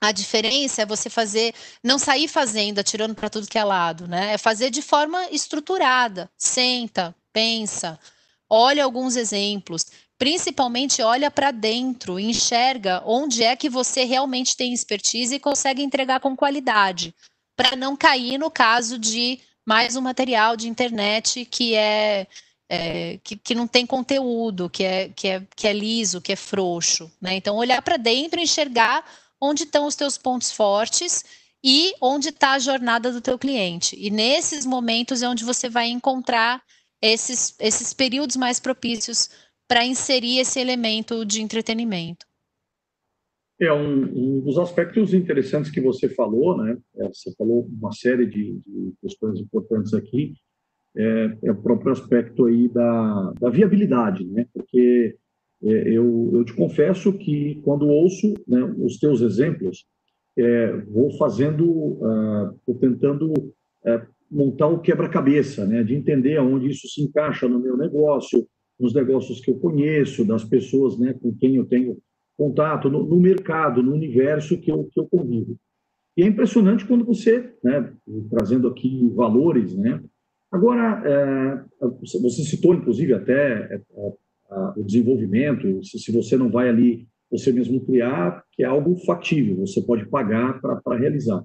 a diferença é você fazer, não sair fazendo, atirando para tudo que é lado, né? É fazer de forma estruturada. Senta, pensa, olha alguns exemplos, principalmente olha para dentro, enxerga onde é que você realmente tem expertise e consegue entregar com qualidade, para não cair no caso de mais um material de internet que é, é que, que, não tem conteúdo, que é, que é, que é liso, que é frouxo. Né? Então, olhar para dentro enxergar onde estão os teus pontos fortes e onde está a jornada do teu cliente. E nesses momentos é onde você vai encontrar esses, esses períodos mais propícios para inserir esse elemento de entretenimento. É um, um, dos aspectos interessantes que você falou, né? É, você falou uma série de, de questões importantes aqui. É, é, o próprio aspecto aí da, da viabilidade, né? Porque é, eu, eu te confesso que quando ouço né, os teus exemplos, é, vou fazendo, uh, vou tentando uh, montar o quebra-cabeça, né, de entender aonde isso se encaixa no meu negócio, nos negócios que eu conheço, das pessoas né, com quem eu tenho contato, no, no mercado, no universo que eu, que eu convivo. E é impressionante quando você, né, trazendo aqui valores, né, agora, é, você citou, inclusive, até é, o desenvolvimento, se, se, você não vai ali você mesmo criar, que é algo factível, você pode pagar para realizar.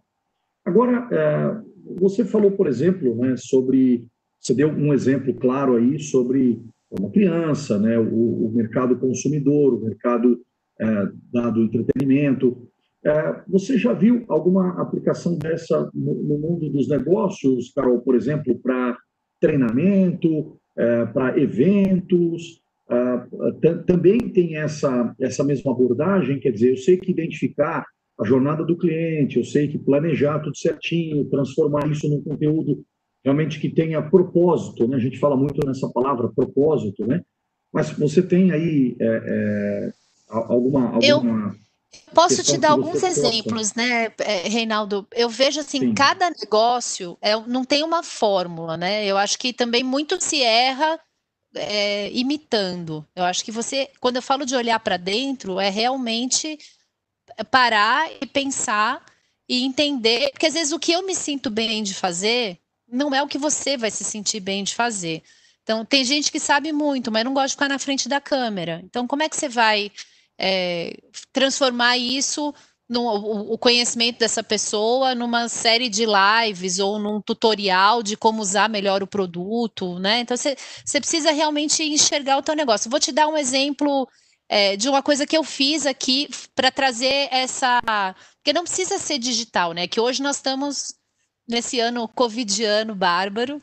Agora, é, você falou, por exemplo, né, sobre, você deu um exemplo claro aí sobre uma criança, né, o, o mercado consumidor, o mercado é, dado entretenimento. É, você já viu alguma aplicação dessa no, no mundo dos negócios, Carol, por exemplo, para treinamento, é, para eventos? É, também tem essa, essa mesma abordagem, quer dizer, eu sei que identificar a jornada do cliente, eu sei que planejar tudo certinho, transformar isso num conteúdo realmente que tenha propósito, né? A gente fala muito nessa palavra propósito, né? Mas você tem aí é, é, alguma, alguma eu posso te dar alguns exemplos, né, é, Reinaldo? Eu vejo assim, Sim. cada negócio é, não tem uma fórmula, né? Eu acho que também muito se erra é, imitando. Eu acho que você, quando eu falo de olhar para dentro, é realmente parar e pensar e entender, porque às vezes o que eu me sinto bem de fazer não é o que você vai se sentir bem de fazer. Então, tem gente que sabe muito, mas não gosta de ficar na frente da câmera. Então, como é que você vai é, transformar isso, no, o, conhecimento dessa pessoa, numa série de lives ou num tutorial de como usar melhor o produto, né? Então, você, você precisa realmente enxergar o teu negócio. Vou te dar um exemplo é, de uma coisa que eu fiz aqui para trazer essa. Porque não precisa ser digital, né? Que hoje nós estamos nesse ano covidiano bárbaro.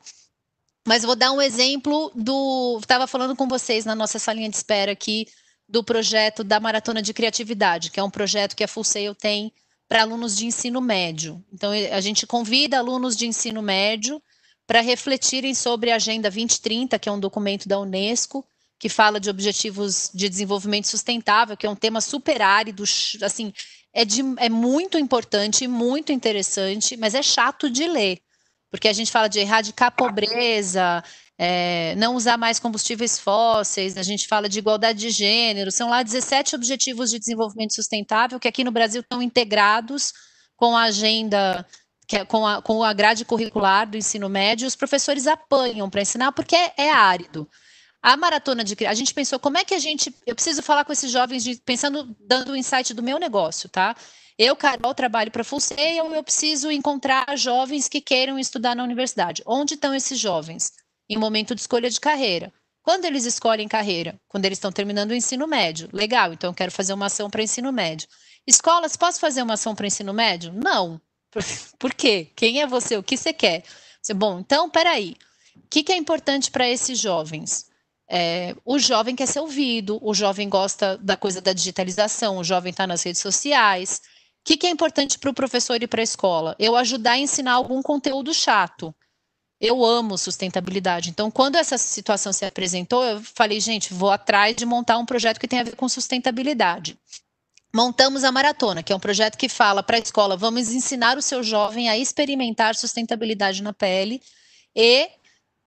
Mas vou dar um exemplo do. Estava falando com vocês na nossa salinha de espera aqui do projeto da Maratona de Criatividade, que é um projeto que a Full Sail tem para alunos de ensino médio. Então, a gente convida alunos de ensino médio para refletirem sobre a Agenda 2030, que é um documento da Unesco, que fala de objetivos de desenvolvimento sustentável, que é um tema super árido, assim, é, de, é muito importante, muito interessante, mas é chato de ler, porque a gente fala de erradicar a pobreza, é, não usar mais combustíveis fósseis, a gente fala de igualdade de gênero, são lá 17 objetivos de desenvolvimento sustentável que aqui no Brasil estão integrados com a agenda, é, com, a, com a grade curricular do ensino médio, os professores apanham para ensinar porque é, é árido. A maratona de a gente pensou como é que a gente. Eu preciso falar com esses jovens de, pensando, dando o insight do meu negócio, tá? Eu, Carol, trabalho para a Full Sail, eu preciso encontrar jovens que queiram estudar na universidade. Onde estão esses jovens? em momento de escolha de carreira. Quando eles escolhem carreira? Quando eles estão terminando o ensino médio. Legal, então eu quero fazer uma ação para ensino médio. Escolas, posso fazer uma ação para ensino médio? Não. Por quê? Quem é você? O que você quer? Você, bom, então, peraí. O que é importante para esses jovens? É, o jovem quer ser ouvido, o jovem gosta da coisa da digitalização, o jovem está nas redes sociais. O que, que é importante para o professor e para a escola? Eu ajudar a ensinar algum conteúdo chato eu amo sustentabilidade. Então, quando essa situação se apresentou, eu falei, gente, vou atrás de montar um projeto que tenha a ver com sustentabilidade. Montamos a Maratona, que é um projeto que fala para a escola: vamos ensinar o seu jovem a experimentar sustentabilidade na pele e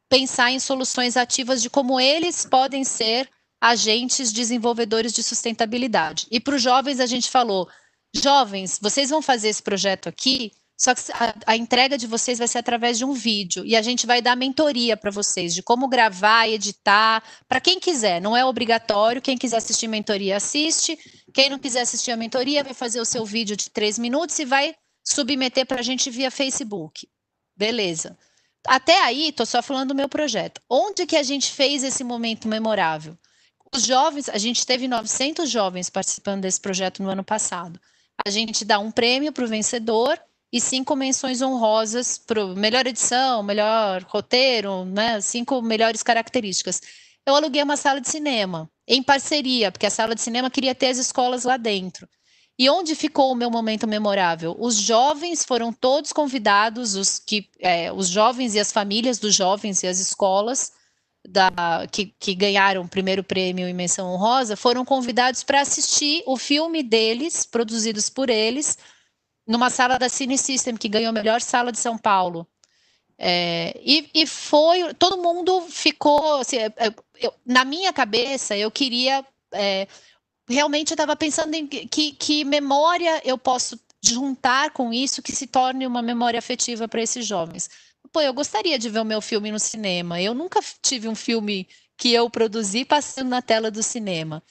pensar em soluções ativas de como eles podem ser agentes desenvolvedores de sustentabilidade. E para os jovens, a gente falou: jovens, vocês vão fazer esse projeto aqui só que a, a, entrega de vocês vai ser através de um vídeo e a gente vai dar mentoria para vocês de como gravar, editar, para quem quiser, não é obrigatório. Quem quiser assistir mentoria, assiste. Quem não quiser assistir a mentoria, vai fazer o seu vídeo de três minutos e vai submeter para a gente via Facebook. Beleza. Até aí, estou só falando do meu projeto. Onde que a gente fez esse momento memorável? Os jovens, a gente teve 900 jovens participando desse projeto no ano passado. A gente dá um prêmio para o vencedor e cinco menções honrosas para melhor edição, melhor roteiro, né? Cinco melhores características. Eu aluguei uma sala de cinema em parceria, porque a sala de cinema queria ter as escolas lá dentro. E onde ficou o meu momento memorável? Os jovens foram todos convidados, os, que, é, os jovens e as famílias dos jovens e as escolas da, que, que ganharam o primeiro prêmio em menção honrosa foram convidados para assistir o filme deles, produzidos por eles, numa sala da Cine System, que ganhou a melhor sala de São Paulo. É, e, e, foi, todo mundo ficou, assim, é, é, eu, na minha cabeça, eu queria, é, realmente eu estava pensando em que, que memória eu posso juntar com isso que se torne uma memória afetiva para esses jovens. Pô, eu gostaria de ver o meu filme no cinema. Eu nunca tive um filme que eu produzi passando na tela do cinema.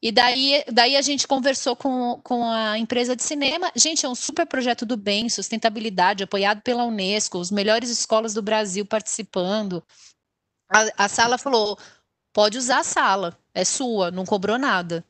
E daí, daí a gente conversou com, com a empresa de cinema. Gente, é um super projeto do bem, sustentabilidade, apoiado pela Unesco, os melhores escolas do Brasil participando. A, a sala falou: pode usar a sala, é sua, não cobrou nada.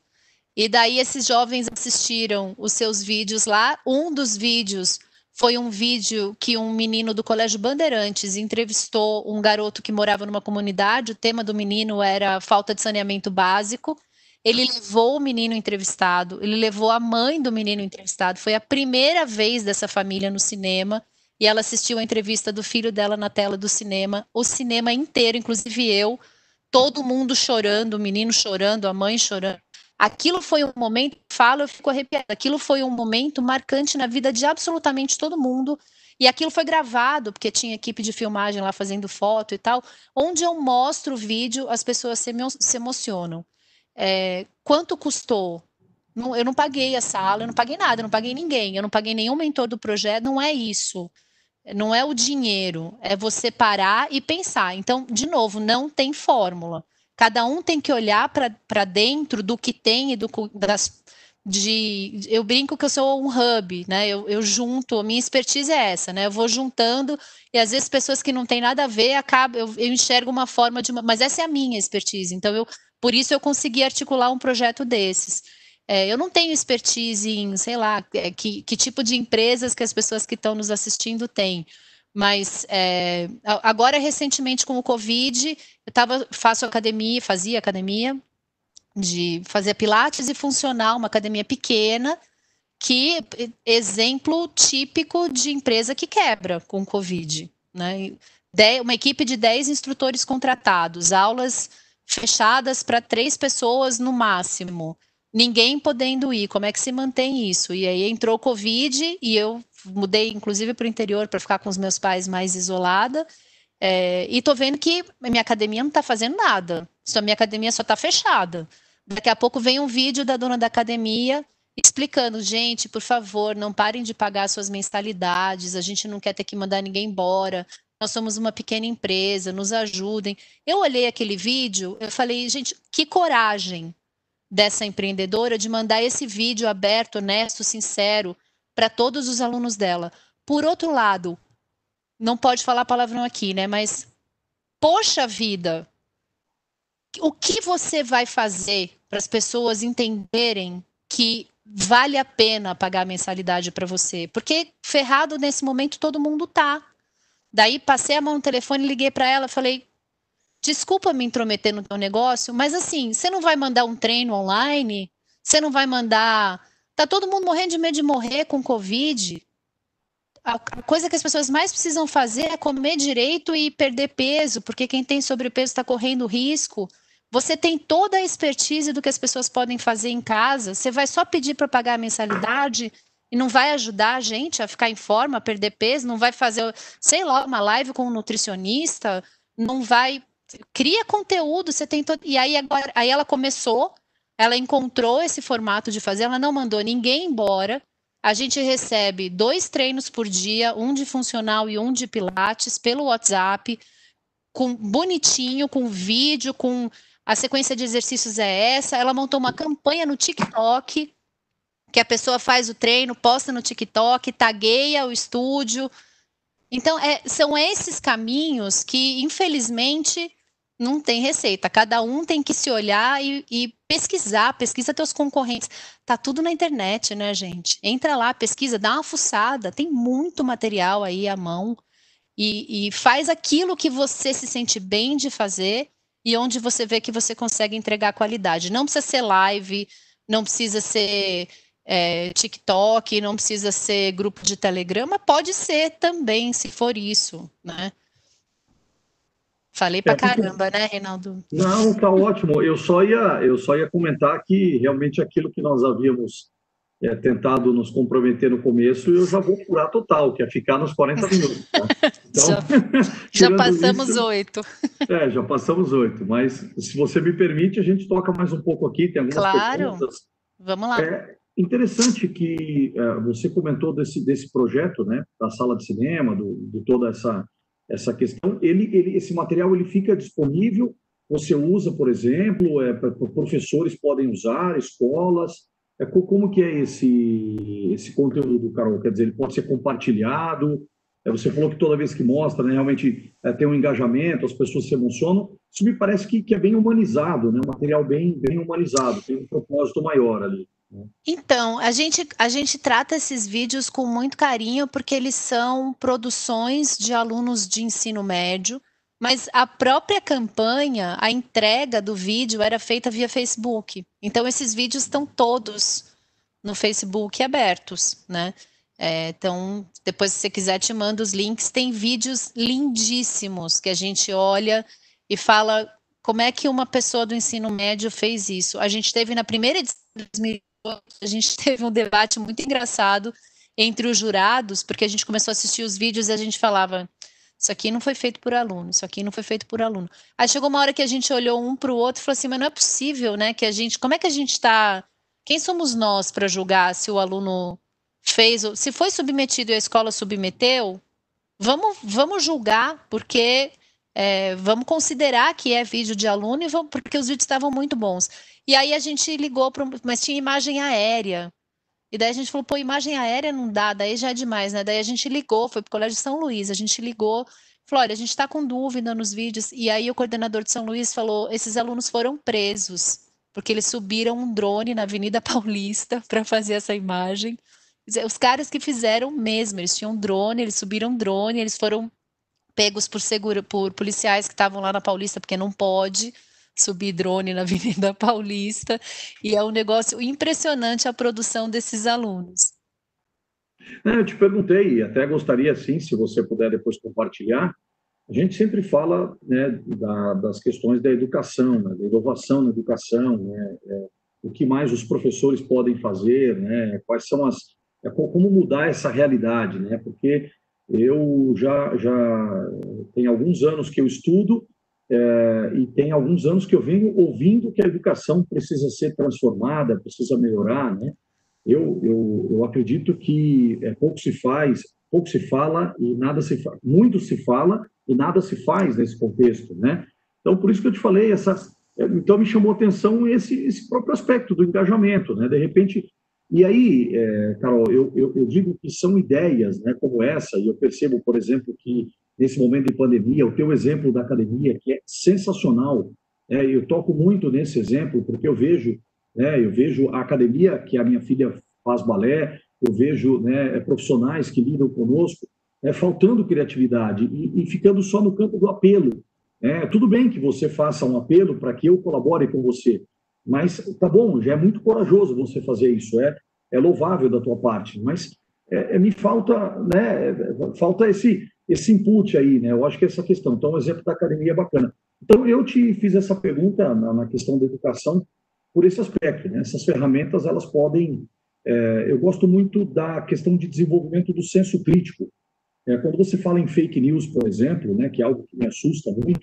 E daí esses jovens assistiram os seus vídeos lá. Um dos vídeos foi um vídeo que um menino do Colégio Bandeirantes entrevistou um garoto que morava numa comunidade. O tema do menino era falta de saneamento básico. Ele levou o menino entrevistado, ele levou a mãe do menino entrevistado. Foi a primeira vez dessa família no cinema e ela assistiu a entrevista do filho dela na tela do cinema, o cinema inteiro, inclusive eu, todo mundo chorando, o menino chorando, a mãe chorando. Aquilo foi um momento, falo, eu fico arrepiada. Aquilo foi um momento marcante na vida de absolutamente todo mundo. E aquilo foi gravado, porque tinha equipe de filmagem lá fazendo foto e tal. Onde eu mostro o vídeo, as pessoas se, se emocionam. É, quanto custou? Não, eu não paguei a sala, eu não paguei nada, eu não paguei ninguém, eu não paguei nenhum mentor do projeto, não é isso. Não é o dinheiro, é você parar e pensar. Então, de novo, não tem fórmula. Cada um tem que olhar para dentro do que tem e do, das, de eu brinco que eu sou um hub, né? Eu, eu, junto, a minha expertise é essa, né? Eu vou juntando e às vezes pessoas que não têm nada a ver acabam, eu, eu enxergo uma forma de mas essa é a minha expertise. Então eu por isso eu consegui articular um projeto desses. É, eu não tenho expertise em, sei lá, é, que, que tipo de empresas que as pessoas que estão nos assistindo têm. Mas é, agora, recentemente, com o Covid, eu tava, faço academia, fazia academia, de fazer pilates e funcional, uma academia pequena, que exemplo típico de empresa que quebra com o Covid. Né? De, uma equipe de 10 instrutores contratados, aulas fechadas para três pessoas no máximo. Ninguém podendo ir, como é que se mantém isso? E aí entrou o Covid e eu mudei, inclusive, para o interior para ficar com os meus pais mais isolada. É, e tô vendo que minha academia não está fazendo nada. Só minha academia só está fechada. Daqui a pouco vem um vídeo da dona da academia explicando, gente, por favor, não parem de pagar suas mensalidades, a gente não quer ter que mandar ninguém embora. Nós somos uma pequena empresa, nos ajudem. Eu olhei aquele vídeo, eu falei, gente, que coragem dessa empreendedora de mandar esse vídeo aberto, honesto, sincero para todos os alunos dela. Por outro lado, não pode falar palavrão aqui, né? Mas, poxa vida, o que você vai fazer para as pessoas entenderem que vale a pena pagar a mensalidade para você? Porque ferrado nesse momento todo mundo tá. Daí passei a mão no telefone, liguei para ela, falei: "Desculpa me intrometer no teu negócio, mas assim, você não vai mandar um treino online? Você não vai mandar Tá todo mundo morrendo de medo de morrer com Covid a coisa que as pessoas mais precisam fazer é comer direito e perder peso, porque quem tem sobrepeso está correndo risco. Você tem toda a expertise do que as pessoas podem fazer em casa. Você vai só pedir para pagar a mensalidade e não vai ajudar a gente a ficar em forma, a perder peso, não vai fazer, sei lá, uma live com um nutricionista, não vai cria conteúdo, você tem todo... e aí agora, aí ela começou, ela encontrou esse formato de fazer, ela não mandou ninguém embora, a gente recebe dois treinos por dia, um de funcional e um de pilates, pelo WhatsApp, com bonitinho, com vídeo, com a sequência de exercícios é essa. Ela montou uma campanha no TikTok, que a pessoa faz o treino, posta no TikTok, tagueia o estúdio. Então, é, são esses caminhos que, infelizmente, não tem receita. Cada um tem que se olhar e, e, pesquisar, pesquisa teus concorrentes. Tá tudo na internet, né, gente? Entra lá, pesquisa, dá uma fuçada, tem muito material aí à mão e, e faz aquilo que você se sente bem de fazer e onde você vê que você consegue entregar qualidade. Não precisa ser live, não precisa ser é, TikTok, não precisa ser grupo de Telegrama, pode ser também, se for isso, né? Falei pra é, caramba, né, Reinaldo? Não, tá ótimo. Eu só ia, eu só ia comentar que realmente aquilo que nós havíamos é, tentado nos comprometer no começo, eu já vou furar total, que é ficar nos 40 minutos. Tá? Então, já, já passamos oito. É, já passamos oito, mas se você me permite, a gente toca mais um pouco aqui, tem algumas claro. perguntas. Vamos lá. É interessante que é, você comentou desse, desse projeto, né, da sala de cinema, do, de toda essa essa questão. Ele, ele, esse material ele fica disponível. Você usa, por exemplo, é, professores podem usar, escolas. É, como que é esse esse conteúdo, Carol? Quer dizer, ele pode ser compartilhado. É, você falou que toda vez que mostra, né, realmente é, tem um engajamento, as pessoas se emocionam. Isso me parece que, que é bem humanizado, né? Um material bem bem humanizado, tem um propósito maior ali. Então, a gente, a gente trata esses vídeos com muito carinho porque eles são produções de alunos de ensino médio, mas a própria campanha, a entrega do vídeo era feita via Facebook. Então, esses vídeos estão todos no Facebook abertos, né? É, então, depois, se você quiser, te mando os links. Tem vídeos lindíssimos que a gente olha e fala como é que uma pessoa do ensino médio fez isso. A gente teve na primeira edição de a gente teve um debate muito engraçado entre os jurados, porque a gente começou a assistir os vídeos e a gente falava: isso aqui não foi feito por aluno, isso aqui não foi feito por aluno. Aí chegou uma hora que a gente olhou um para o outro e falou assim: mas não é possível, né? Que a gente, como é que a gente está? Quem somos nós para julgar se o aluno fez, se foi submetido e a escola submeteu? Vamos, vamos julgar, porque é, vamos considerar que é vídeo de aluno e vamos, porque os vídeos estavam muito bons. E aí a gente ligou para. Mas tinha imagem aérea. E daí a gente falou, pô, imagem aérea não dá, daí já é demais, né? Daí a gente ligou, foi para o Colégio São Luís, a gente ligou, falou, olha, a gente está com dúvida nos vídeos. E aí o coordenador de São Luís falou, esses alunos foram presos, porque eles subiram um drone na Avenida Paulista para fazer essa imagem. Os caras que fizeram mesmo, eles tinham drone, eles subiram drone, eles foram pegos por segura por policiais que estavam lá na Paulista, porque não pode subir drone na Avenida Paulista, e é um negócio impressionante a produção desses alunos. Eu te perguntei, e até gostaria, sim, se você puder depois compartilhar, a gente sempre fala né, da, das questões da educação, né, da inovação na educação, né, é, o que mais os professores podem fazer, né, quais são as... É, como mudar essa realidade, né, porque Eu já, já tem alguns anos que eu estudo é, e tem alguns anos que eu venho ouvindo que a educação precisa ser transformada, precisa melhorar, né? Eu, eu, eu acredito que é, pouco se faz, pouco se fala e nada se faz. Muito se fala e nada se faz nesse contexto, né? Então, por isso que eu te falei, essa, então me chamou atenção esse, esse próprio aspecto do engajamento, né? De repente, e aí, é, Carol, eu, eu, eu, digo que são ideias, né, como essa, e eu percebo, por exemplo, que nesse momento de pandemia, o teu exemplo da academia, que é sensacional, é, eu toco muito nesse exemplo, porque eu vejo, né, eu vejo a academia que a minha filha faz balé, eu vejo né, profissionais que lidam conosco, é, faltando criatividade e, e, ficando só no campo do apelo. É, tudo bem que você faça um apelo para que eu colabore com você, mas tá bom, já é muito corajoso você fazer isso, é, é louvável da tua parte, mas é, é, me falta, né, falta esse, esse input aí, né, eu acho que é essa questão. Então, o exemplo da academia é bacana. Então, eu te fiz essa pergunta na, na questão da educação por esse aspecto, né, essas ferramentas, elas podem, é, eu gosto muito da questão de desenvolvimento do senso crítico, é, quando você fala em fake news, por exemplo, né, que é algo que me assusta muito,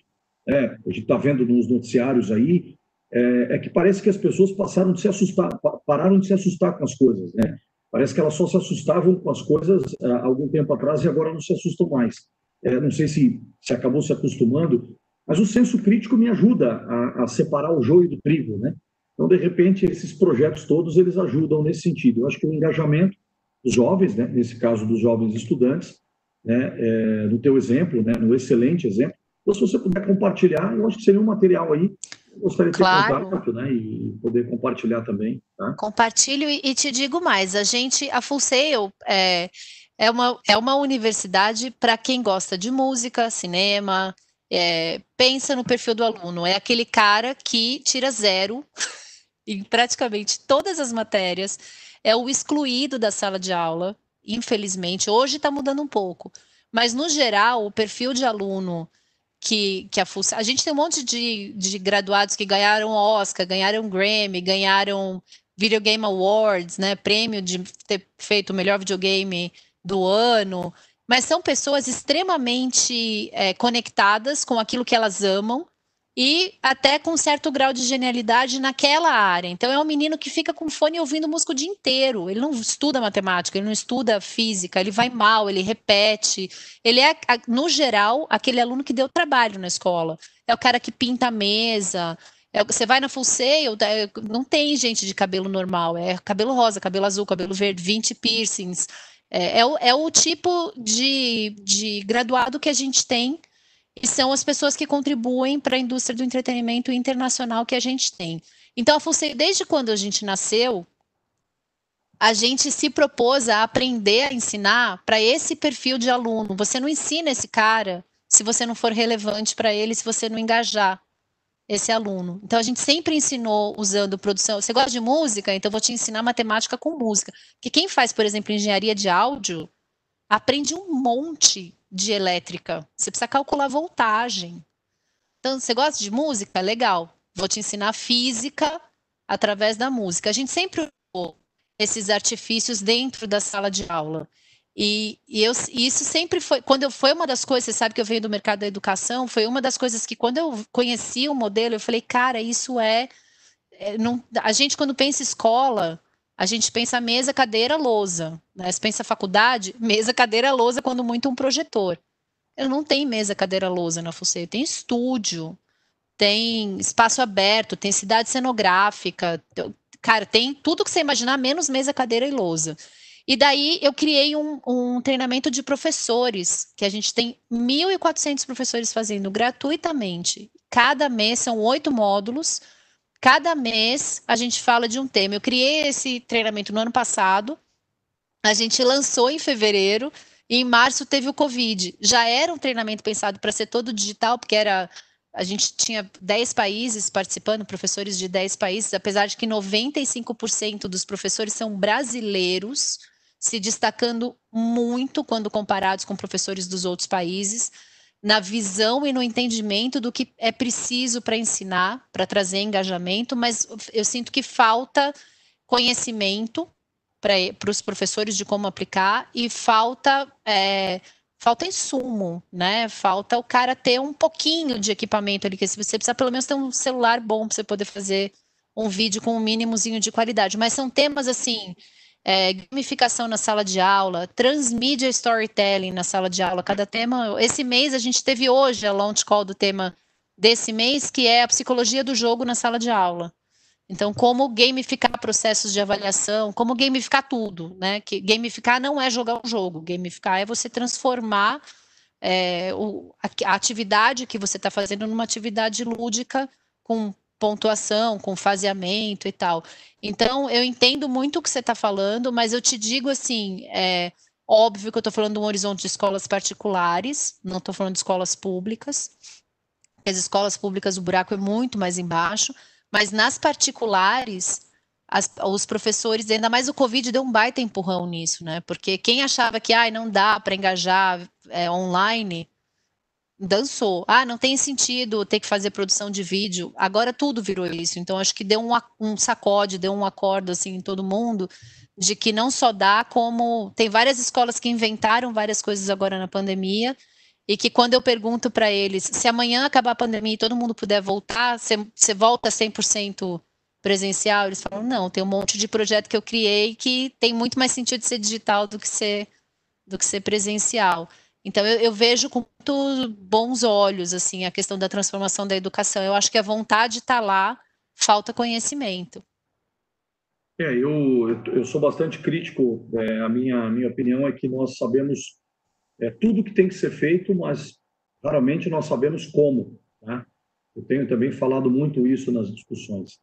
é, a gente está vendo nos noticiários aí, é, é, que parece que as pessoas passaram de se assustar, pararam de se assustar com as coisas, né? Parece que elas só se assustavam com as coisas há é, algum tempo atrás e agora não se assustam mais. É, não sei se, se acabou se acostumando, mas o senso crítico me ajuda a, a, separar o joio do trigo, né? Então, de repente, esses projetos todos, eles ajudam nesse sentido. Eu acho que o engajamento dos jovens, né, nesse caso dos jovens estudantes, né, é, no teu exemplo, né, no excelente exemplo, então, se você puder compartilhar, eu acho que seria um material aí gostaria de claro. ter contato, né, e poder compartilhar também. Tá? Compartilho e, e, te digo mais, a gente, a Full Sail é, é, uma, é uma universidade para quem gosta de música, cinema, é, pensa no perfil do aluno, é aquele cara que tira zero em praticamente todas as matérias, é o excluído da sala de aula, infelizmente, hoje está mudando um pouco, mas no geral, o perfil de aluno que, que a. A gente tem um monte de, de graduados que ganharam Oscar, ganharam Grammy, ganharam Video Game Awards, né? Prêmio de ter feito o melhor videogame do ano. Mas são pessoas extremamente é, conectadas com aquilo que elas amam e até com certo grau de genialidade naquela área. Então é um menino que fica com fone ouvindo música o dia inteiro. Ele não estuda matemática, ele não estuda física, ele vai mal, ele repete. Ele é, no geral, aquele aluno que deu trabalho na escola. É o cara que pinta a mesa. É, você vai na full sail, não tem gente de cabelo normal, é cabelo rosa, cabelo azul, cabelo verde, 20 piercings. É, é, o, é o tipo de, de graduado que a gente tem e são as pessoas que contribuem para a indústria do entretenimento internacional que a gente tem. Então, a FUNSEI, desde quando a gente nasceu, a gente se propôs a aprender a ensinar para esse perfil de aluno. Você não ensina esse cara se você não for relevante para ele, se você não engajar esse aluno. Então a gente sempre ensinou usando produção. Você gosta de música? Então vou te ensinar matemática com música. Que quem faz, por exemplo, engenharia de áudio aprende um monte de elétrica. Você precisa calcular voltagem. Então, você gosta de música? Legal. Vou te ensinar física através da música. A gente sempre usou esses artifícios dentro da sala de aula. E, e, eu, isso sempre foi, quando eu foi uma das coisas, você sabe que eu venho do mercado da educação, foi uma das coisas que quando eu conheci o modelo, eu falei, cara, isso é, é não, a gente quando pensa escola, a gente pensa mesa, cadeira, lousa. Né? Você pensa faculdade, mesa, cadeira, lousa, quando muito um projetor. Eu não tem mesa, cadeira, lousa na FUCE, tem estúdio, tem espaço aberto, tem cidade cenográfica, cara, tem tudo que você imaginar, menos mesa, cadeira e lousa. E daí eu criei um, um treinamento de professores, que a gente tem 1.400 professores fazendo gratuitamente. Cada mês são oito módulos, Cada mês a gente fala de um tema. Eu criei esse treinamento no ano passado, a gente lançou em fevereiro e em março teve o Covid. Já era um treinamento pensado para ser todo digital, porque era a gente tinha 10 países participando, professores de 10 países, apesar de que 95% dos professores são brasileiros, se destacando muito quando comparados com professores dos outros países na visão e no entendimento do que é preciso para ensinar, para trazer engajamento, mas eu sinto que falta conhecimento para os professores de como aplicar e falta é, falta insumo, né? Falta o cara ter um pouquinho de equipamento ali, que se você precisa pelo menos ter um celular bom para você poder fazer um vídeo com um mínimozinho de qualidade. Mas são temas assim, é, gamificação na sala de aula, transmídia storytelling na sala de aula, cada tema. Esse mês a gente teve hoje a launch call do tema desse mês, que é a psicologia do jogo na sala de aula. Então, como gamificar processos de avaliação, como gamificar tudo, né? Que gamificar não é jogar um jogo, gamificar é você transformar é, o, a, a, atividade que você está fazendo numa atividade lúdica com pontuação, com faseamento e tal. Então, eu entendo muito o que você está falando, mas eu te digo assim, é óbvio que eu estou falando de um horizonte de escolas particulares, não estou falando de escolas públicas. As escolas públicas, o buraco é muito mais embaixo mas nas particulares, as, os professores, ainda mais o Covid, deu um baita empurrão nisso, né? Porque quem achava que ah, não dá para engajar é, online, dançou. Ah, não tem sentido ter que fazer produção de vídeo. Agora tudo virou isso. Então, acho que deu um, um sacode, deu um acordo assim em todo mundo de que não só dá, como tem várias escolas que inventaram várias coisas agora na pandemia e que quando eu pergunto para eles, se amanhã acabar a pandemia e todo mundo puder voltar, você volta 100% presencial? Eles falam, não, tem um monte de projeto que eu criei que tem muito mais sentido ser digital do que ser, do que ser presencial. Então, eu, eu vejo com muito bons olhos, assim, a questão da transformação da educação. Eu acho que a vontade está lá, falta conhecimento. É, eu, eu sou bastante crítico. É, a, minha, a minha opinião é que nós sabemos é tudo que tem que ser feito, mas raramente nós sabemos como. Né? Eu tenho também falado muito isso nas discussões.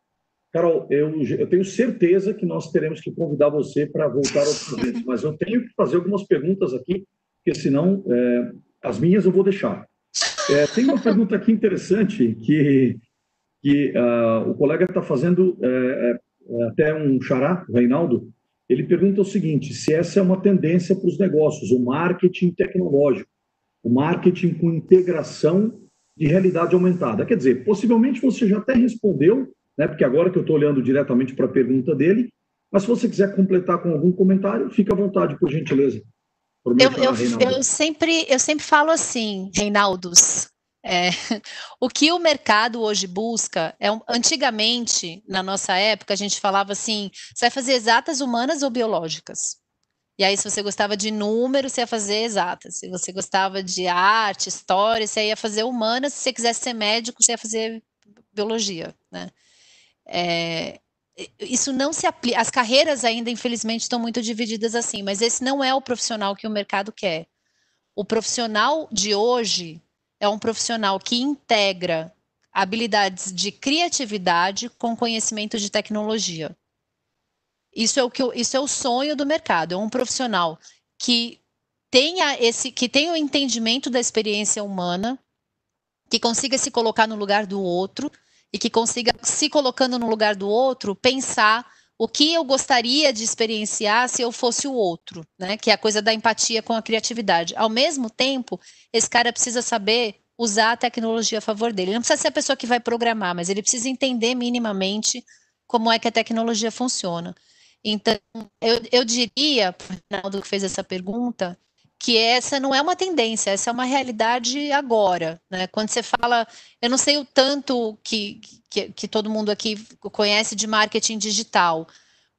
Carol, eu, eu tenho certeza que nós teremos que convidar você para voltar ao projeto, mas eu tenho que fazer algumas perguntas aqui, porque senão é, as minhas eu vou deixar. É, tem uma pergunta aqui interessante que, que uh, o colega está fazendo é, é, até um xará, o Reinaldo, ele pergunta o seguinte: se essa é uma tendência para os negócios, o marketing tecnológico, o marketing com integração de realidade aumentada. Quer dizer, possivelmente você já até respondeu, né, porque agora que eu estou olhando diretamente para a pergunta dele, mas se você quiser completar com algum comentário, fica à vontade, por gentileza. Eu, eu, eu, sempre, eu sempre falo assim, Reinaldos, é, o que o mercado hoje busca é antigamente, na nossa época, a gente falava assim: você vai fazer exatas humanas ou biológicas? E aí, se você gostava de números, você ia fazer exatas. Se você gostava de arte, história, você ia fazer humanas. Se você quisesse ser médico, você ia fazer biologia, né? É, isso não se aplica. As carreiras ainda, infelizmente, estão muito divididas assim, mas esse não é o profissional que o mercado quer. O profissional de hoje, é um profissional que integra habilidades de criatividade com conhecimento de tecnologia. Isso é o que isso é o sonho do mercado, é um profissional que tenha esse que tenha o entendimento da experiência humana, que consiga se colocar no lugar do outro e que consiga se colocando no lugar do outro pensar o que eu gostaria de experienciar se eu fosse o outro, né? Que é a coisa da empatia com a criatividade. Ao mesmo tempo, esse cara precisa saber usar a tecnologia a favor dele. Ele não precisa ser a pessoa que vai programar, mas ele precisa entender minimamente como é que a tecnologia funciona. Então, eu, eu diria, para o Rinaldo que fez essa pergunta, que essa não é uma tendência, essa é uma realidade agora. Né? Quando você fala, eu não sei o tanto que, que, que todo mundo aqui conhece de marketing digital,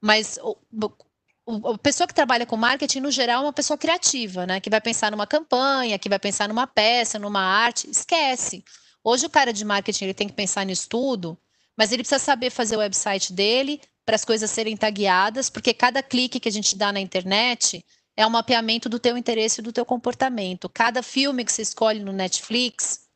mas a pessoa que trabalha com marketing, no geral, é uma pessoa criativa, né? Que vai pensar numa campanha, que vai pensar numa peça, numa arte. Esquece. Hoje o cara de marketing ele tem que pensar nisso tudo, mas ele precisa saber fazer o website dele para as coisas serem tagueadas, porque cada clique que a gente dá na internet é um mapeamento do teu interesse e do teu comportamento. Cada filme que você escolhe no Netflix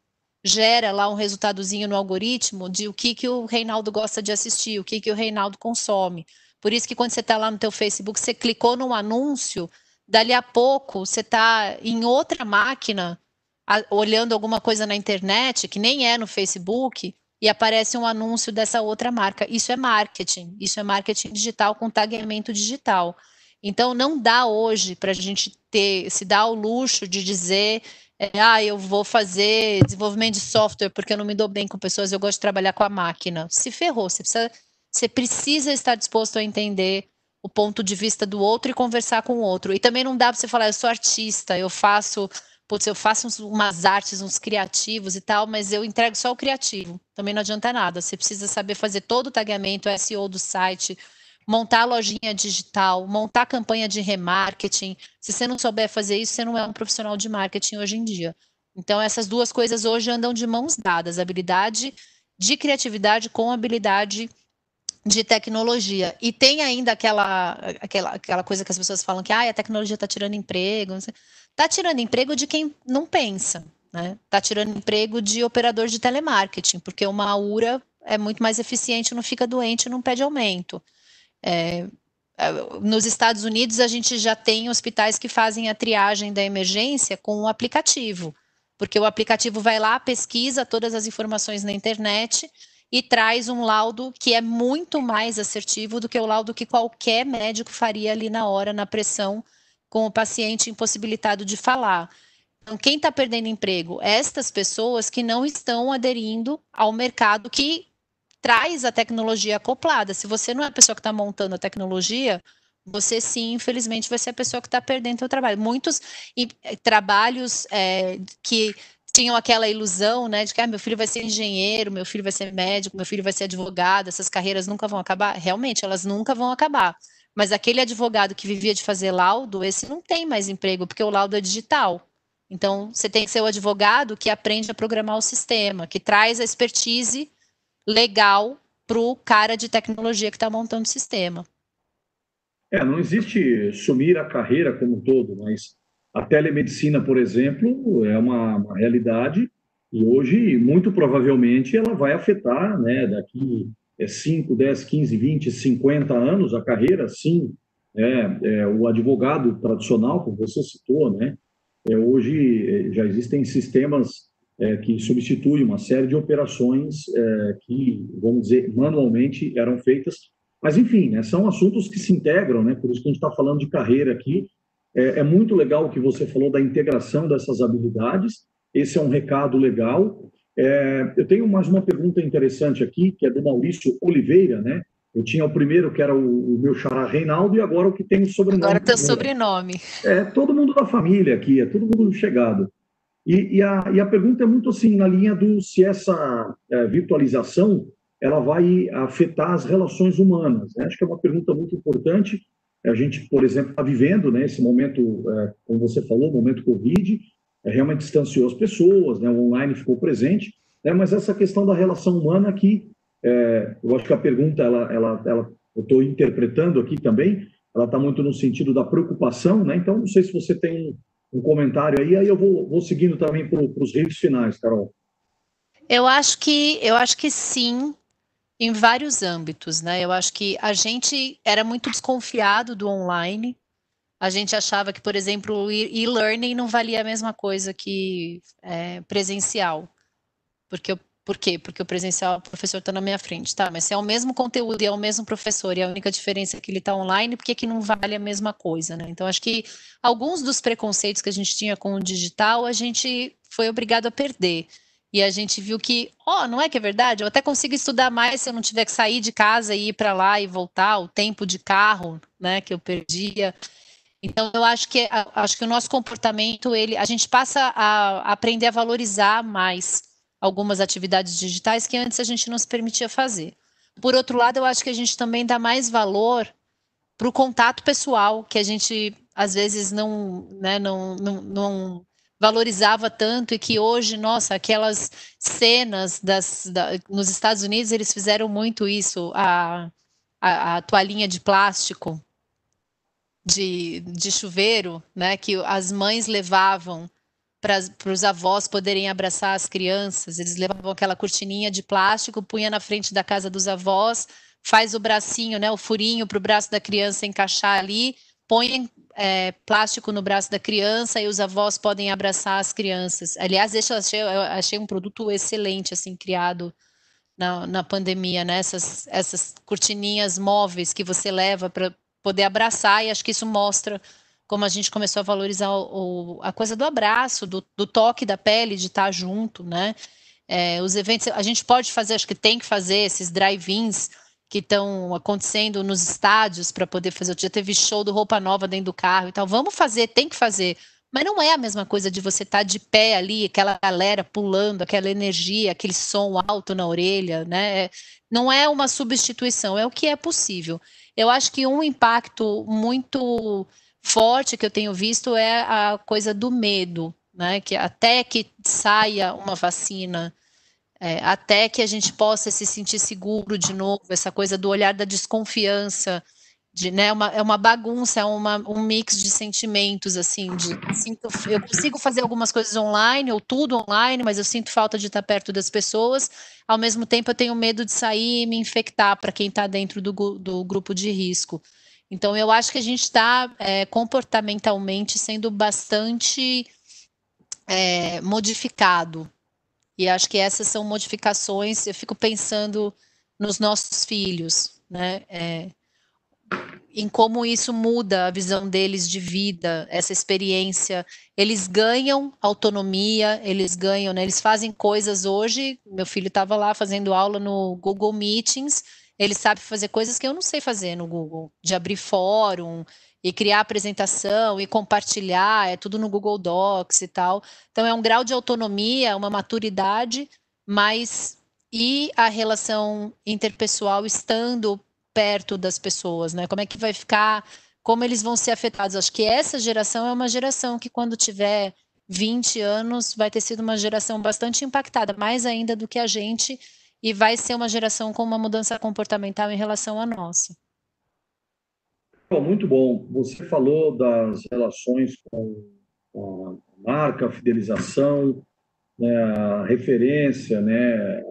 gera lá um resultadozinho no algoritmo de o que, que o Reinaldo gosta de assistir, o que, que o Reinaldo consome. Por isso que quando você está lá no teu Facebook, você clicou num anúncio, dali a pouco você está em outra máquina a, olhando alguma coisa na internet, que nem é no Facebook, e aparece um anúncio dessa outra marca. Isso é marketing, isso é marketing digital com tagueamento digital. Então não dá hoje para a gente ter, se dar o luxo de dizer é, ah, eu vou fazer desenvolvimento de software porque eu não me dou bem com pessoas, eu gosto de trabalhar com a máquina. Se ferrou, você precisa você precisa estar disposto a entender o ponto de vista do outro e conversar com o outro. E também não dá para você falar, eu sou artista, eu faço putz, eu faço uns, umas artes, uns criativos e tal, mas eu entrego só o criativo. Também não adianta nada. Você precisa saber fazer todo o tagamento, SEO do site, montar lojinha digital, montar campanha de remarketing. Se você não souber fazer isso, você não é um profissional de marketing hoje em dia. Então, essas duas coisas hoje andam de mãos dadas: habilidade de criatividade com habilidade de tecnologia. E tem ainda aquela, aquela, aquela coisa que as pessoas falam que ah, a tecnologia está tirando emprego. Está tirando emprego de quem não pensa. Está né? Tá tirando emprego de operador de telemarketing, porque uma URA é muito mais eficiente, não fica doente, não pede aumento. É, é, nos Estados Unidos, a gente já tem hospitais que fazem a triagem da emergência com o aplicativo, porque o aplicativo vai lá, pesquisa todas as informações na internet e traz um laudo que é muito mais assertivo do que o laudo que qualquer médico faria ali na hora, na pressão, com o paciente impossibilitado de falar. Então, quem está perdendo emprego? Estas pessoas que não estão aderindo ao mercado que traz a tecnologia acoplada. Se você não é a pessoa que está montando a tecnologia, você sim, infelizmente, vai ser a pessoa que está perdendo o trabalho. Muitos eh, trabalhos é, que tinham aquela ilusão, né, de que ah, meu filho vai ser engenheiro, meu filho vai ser médico, meu filho vai ser advogado, essas carreiras nunca vão acabar. Realmente, elas nunca vão acabar. Mas aquele advogado que vivia de fazer laudo, esse não tem mais emprego, porque o laudo é digital. Então, você tem que ser o advogado que aprende a programar o sistema, que traz a expertise legal para o cara de tecnologia que está montando o sistema. É, não existe sumir a carreira como um todo, mas a telemedicina, por exemplo, é uma, uma realidade e hoje, muito provavelmente, ela vai afetar, né, daqui 5, 10, 15, 20, 50 anos a carreira, sim. É, é, o advogado tradicional, como você citou, né, é, hoje é, já existem sistemas é, que substituem uma série de operações é, que, vamos dizer, manualmente eram feitas. Mas, enfim, né, são assuntos que se integram, né, por isso que a gente está falando de carreira aqui, é, é muito legal o que você falou da integração dessas habilidades. Esse é um recado legal. É, eu tenho mais uma pergunta interessante aqui, que é do Maurício Oliveira, né? Eu tinha o primeiro, que era o, o meu xará Reinaldo, e agora o que tem o sobrenome. Agora teu sobrenome. É, todo mundo da família aqui, é todo mundo chegado. E, e, a, e a pergunta é muito assim, na linha do se essa é, virtualização ela vai afetar as relações humanas. Né? Acho que é uma pergunta muito importante a gente, por exemplo, está vivendo né, esse momento, é, como você falou, momento Covid, é, realmente distanciou as pessoas, né, o online ficou presente, né, mas essa questão da relação humana aqui, é, eu acho que a pergunta, ela, ela, ela eu estou interpretando aqui também, ela está muito no sentido da preocupação, né, então não sei se você tem um, comentário aí, aí eu vou, vou seguindo também para os rios finais, Carol. Eu acho que eu acho que sim, em vários âmbitos, né? Eu acho que a gente era muito desconfiado do online. A gente achava que, por exemplo, o e-learning não valia a mesma coisa que é, presencial. Porque por quê? Porque o presencial, o professor está na minha frente, tá? Mas se é o mesmo conteúdo e é o mesmo professor e a única diferença é que ele está online, por que, que não vale a mesma coisa, né? Então, acho que alguns dos preconceitos que a gente tinha com o digital, a gente foi obrigado a perder. E a gente viu que, ó, oh, não é que é verdade? Eu até consigo estudar mais se eu não tiver que sair de casa e ir para lá e voltar, o tempo de carro, né, que eu perdia. Então eu acho que acho que o nosso comportamento, ele, a gente passa a aprender a valorizar mais algumas atividades digitais que antes a gente não se permitia fazer. Por outro lado, eu acho que a gente também dá mais valor para o contato pessoal, que a gente às vezes não, né, não, não, não valorizava tanto e que hoje, nossa, aquelas cenas das, da, nos Estados Unidos eles fizeram muito isso, a, a, a toalhinha de plástico de, de chuveiro, né, que as mães levavam para os avós poderem abraçar as crianças, eles levavam aquela cortininha de plástico, punha na frente da casa dos avós, faz o bracinho, né, o furinho para o braço da criança encaixar ali, põe é, plástico no braço da criança e os avós podem abraçar as crianças. Aliás, eu achei, eu achei um produto excelente, assim, criado na, na pandemia, né? Essas, essas cortininhas móveis que você leva para poder abraçar, e acho que isso mostra como a gente começou a valorizar o, a coisa do abraço, do, do, toque da pele, de estar junto, né? É, os eventos, a gente pode fazer, acho que tem que fazer esses drive-ins que estão acontecendo nos estádios para poder fazer. Já teve show do Roupa Nova dentro do carro e tal. Vamos fazer, tem que fazer, Mas não é a mesma coisa de você estar tá de pé ali, aquela galera pulando, aquela energia, aquele som alto na orelha, né? Não é uma substituição, é o que é possível. Eu acho que um impacto muito forte que eu tenho visto é a coisa do medo, né? Que até que saia uma vacina, é, até que a gente possa se sentir seguro de novo, essa coisa do olhar da desconfiança, de, né, uma, é uma bagunça, é uma, um mix de sentimentos, assim, de sinto, eu consigo fazer algumas coisas online, ou tudo online, mas eu sinto falta de estar perto das pessoas, ao mesmo tempo eu tenho medo de sair e me infectar para quem está dentro do, do grupo de risco. Então, eu acho que a gente está é, comportamentalmente sendo bastante é, modificado. E acho que essas são modificações, eu fico pensando nos nossos filhos, né? É, em como isso muda a visão deles de vida, essa experiência. Eles ganham autonomia, eles ganham, né? Eles fazem coisas hoje. Meu filho estava lá fazendo aula no Google Meetings. Ele sabe fazer coisas que eu não sei fazer no Google, de abrir fórum e criar apresentação e compartilhar, é tudo no Google Docs e tal. Então é um grau de autonomia, uma maturidade, mas e a relação interpessoal estando perto das pessoas, né? Como é que vai ficar, como eles vão ser afetados? Acho que essa geração é uma geração que quando tiver 20 anos vai ter sido uma geração bastante impactada, mais ainda do que a gente, e vai ser uma geração com uma mudança comportamental em relação à nossa. Muito bom. Você falou das relações com a marca, a fidelização, né, a referência, né,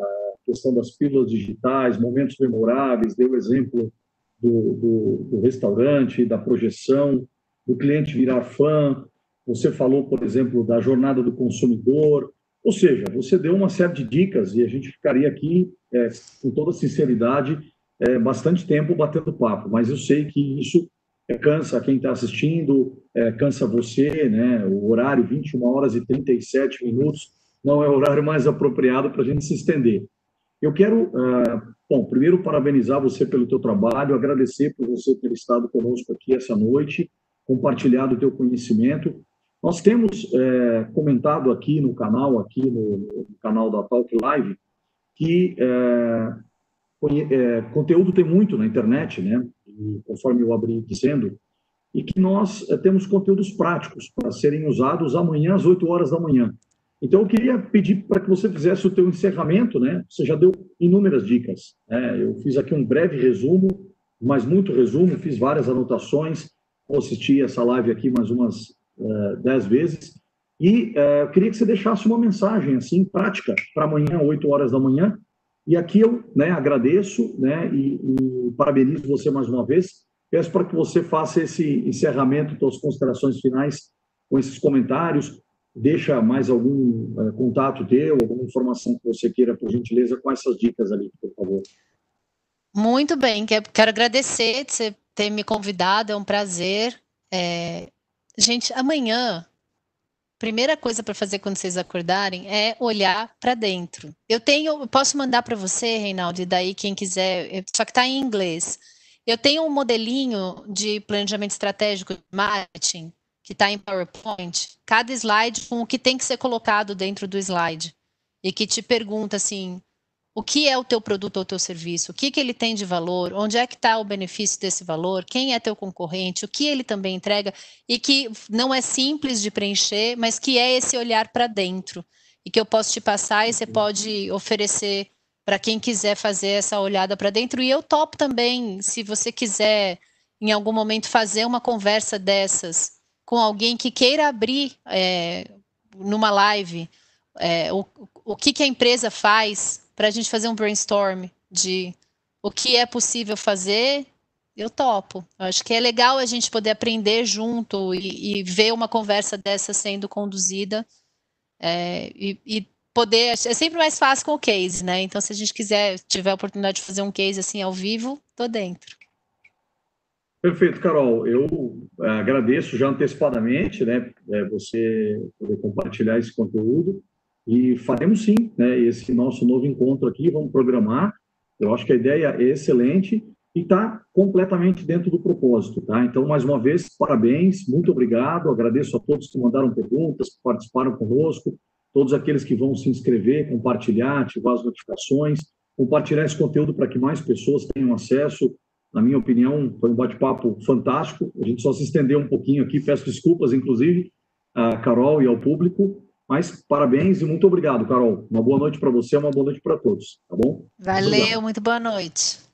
questão das pílulas digitais, momentos memoráveis, deu o exemplo do, do, do, restaurante, da projeção, do cliente virar fã. Você falou, por exemplo, da jornada do consumidor. Ou seja, você deu uma série de dicas e a gente ficaria aqui, é, com toda sinceridade, é, bastante tempo batendo papo. Mas eu sei que isso é, cansa quem está assistindo, é, cansa você, né? O horário 21 horas e 37 minutos não é o horário mais apropriado para a gente se estender. Eu quero, uh, bom, primeiro parabenizar você pelo teu trabalho, agradecer por você ter estado conosco aqui essa noite, compartilhado o teu conhecimento. Nós temos é, comentado aqui no canal, aqui no, no, canal da Talk Live, que é, é, conteúdo tem muito na internet, né? E, conforme eu abri dizendo, e que nós temos conteúdos práticos para serem usados amanhã às 8 horas da manhã. Então, eu queria pedir para que você fizesse o teu encerramento, né? Você já deu inúmeras dicas. Né? Eu fiz aqui um breve resumo, mas muito resumo, fiz várias anotações, vou assistir essa live aqui mais umas uh, dez vezes, e uh, queria que você deixasse uma mensagem, assim, prática, para amanhã, 8 horas da manhã, e aqui eu né, agradeço né, e, e parabenizo você mais uma vez, peço para que você faça esse encerramento, suas considerações finais com esses comentários, deixa mais algum uh, contato teu, alguma informação que você queira, por gentileza, com essas dicas ali, por favor. Muito bem, quero agradecer de você ter me convidado, é um prazer. É... Gente, amanhã, primeira coisa para fazer quando vocês acordarem é olhar para dentro. Eu tenho, eu posso mandar para você, Reinaldo, e daí quem quiser, só que está em inglês. Eu tenho um modelinho de planejamento estratégico de marketing que está em PowerPoint, cada slide com o que tem que ser colocado dentro do slide. E que te pergunta assim, o que é o teu produto ou teu serviço, o que, que ele tem de valor, onde é que está o benefício desse valor, quem é teu concorrente, o que ele também entrega, e que não é simples de preencher, mas que é esse olhar para dentro, e que eu posso te passar e você pode oferecer para quem quiser fazer essa olhada para dentro. E eu topo também, se você quiser em algum momento fazer uma conversa dessas com alguém que queira abrir é, numa live é, o, o que, que a empresa faz para a gente fazer um brainstorm de o que é possível fazer, eu topo. Eu acho que é legal a gente poder aprender junto e, e ver uma conversa dessa sendo conduzida é, e, e, poder. É sempre mais fácil com o case, né? Então, se a gente quiser, tiver a oportunidade de fazer um case assim ao vivo, tô dentro. Perfeito, Carol. Eu é, agradeço já antecipadamente, né, é, você poder compartilhar esse conteúdo e faremos sim, né, esse nosso novo encontro aqui, vamos programar. Eu acho que a ideia é excelente e está completamente dentro do propósito, tá? Então, mais uma vez, parabéns, muito obrigado, agradeço a todos que mandaram perguntas, que participaram conosco, todos aqueles que vão se inscrever, compartilhar, ativar as notificações, compartilhar esse conteúdo para que mais pessoas tenham acesso. Na minha opinião, foi um bate-papo fantástico. A gente só se estendeu um pouquinho aqui, peço desculpas, inclusive, a Carol e ao público, mas parabéns e muito obrigado, Carol. Uma boa noite para você, uma boa noite para todos, tá bom? Valeu, muito boa noite.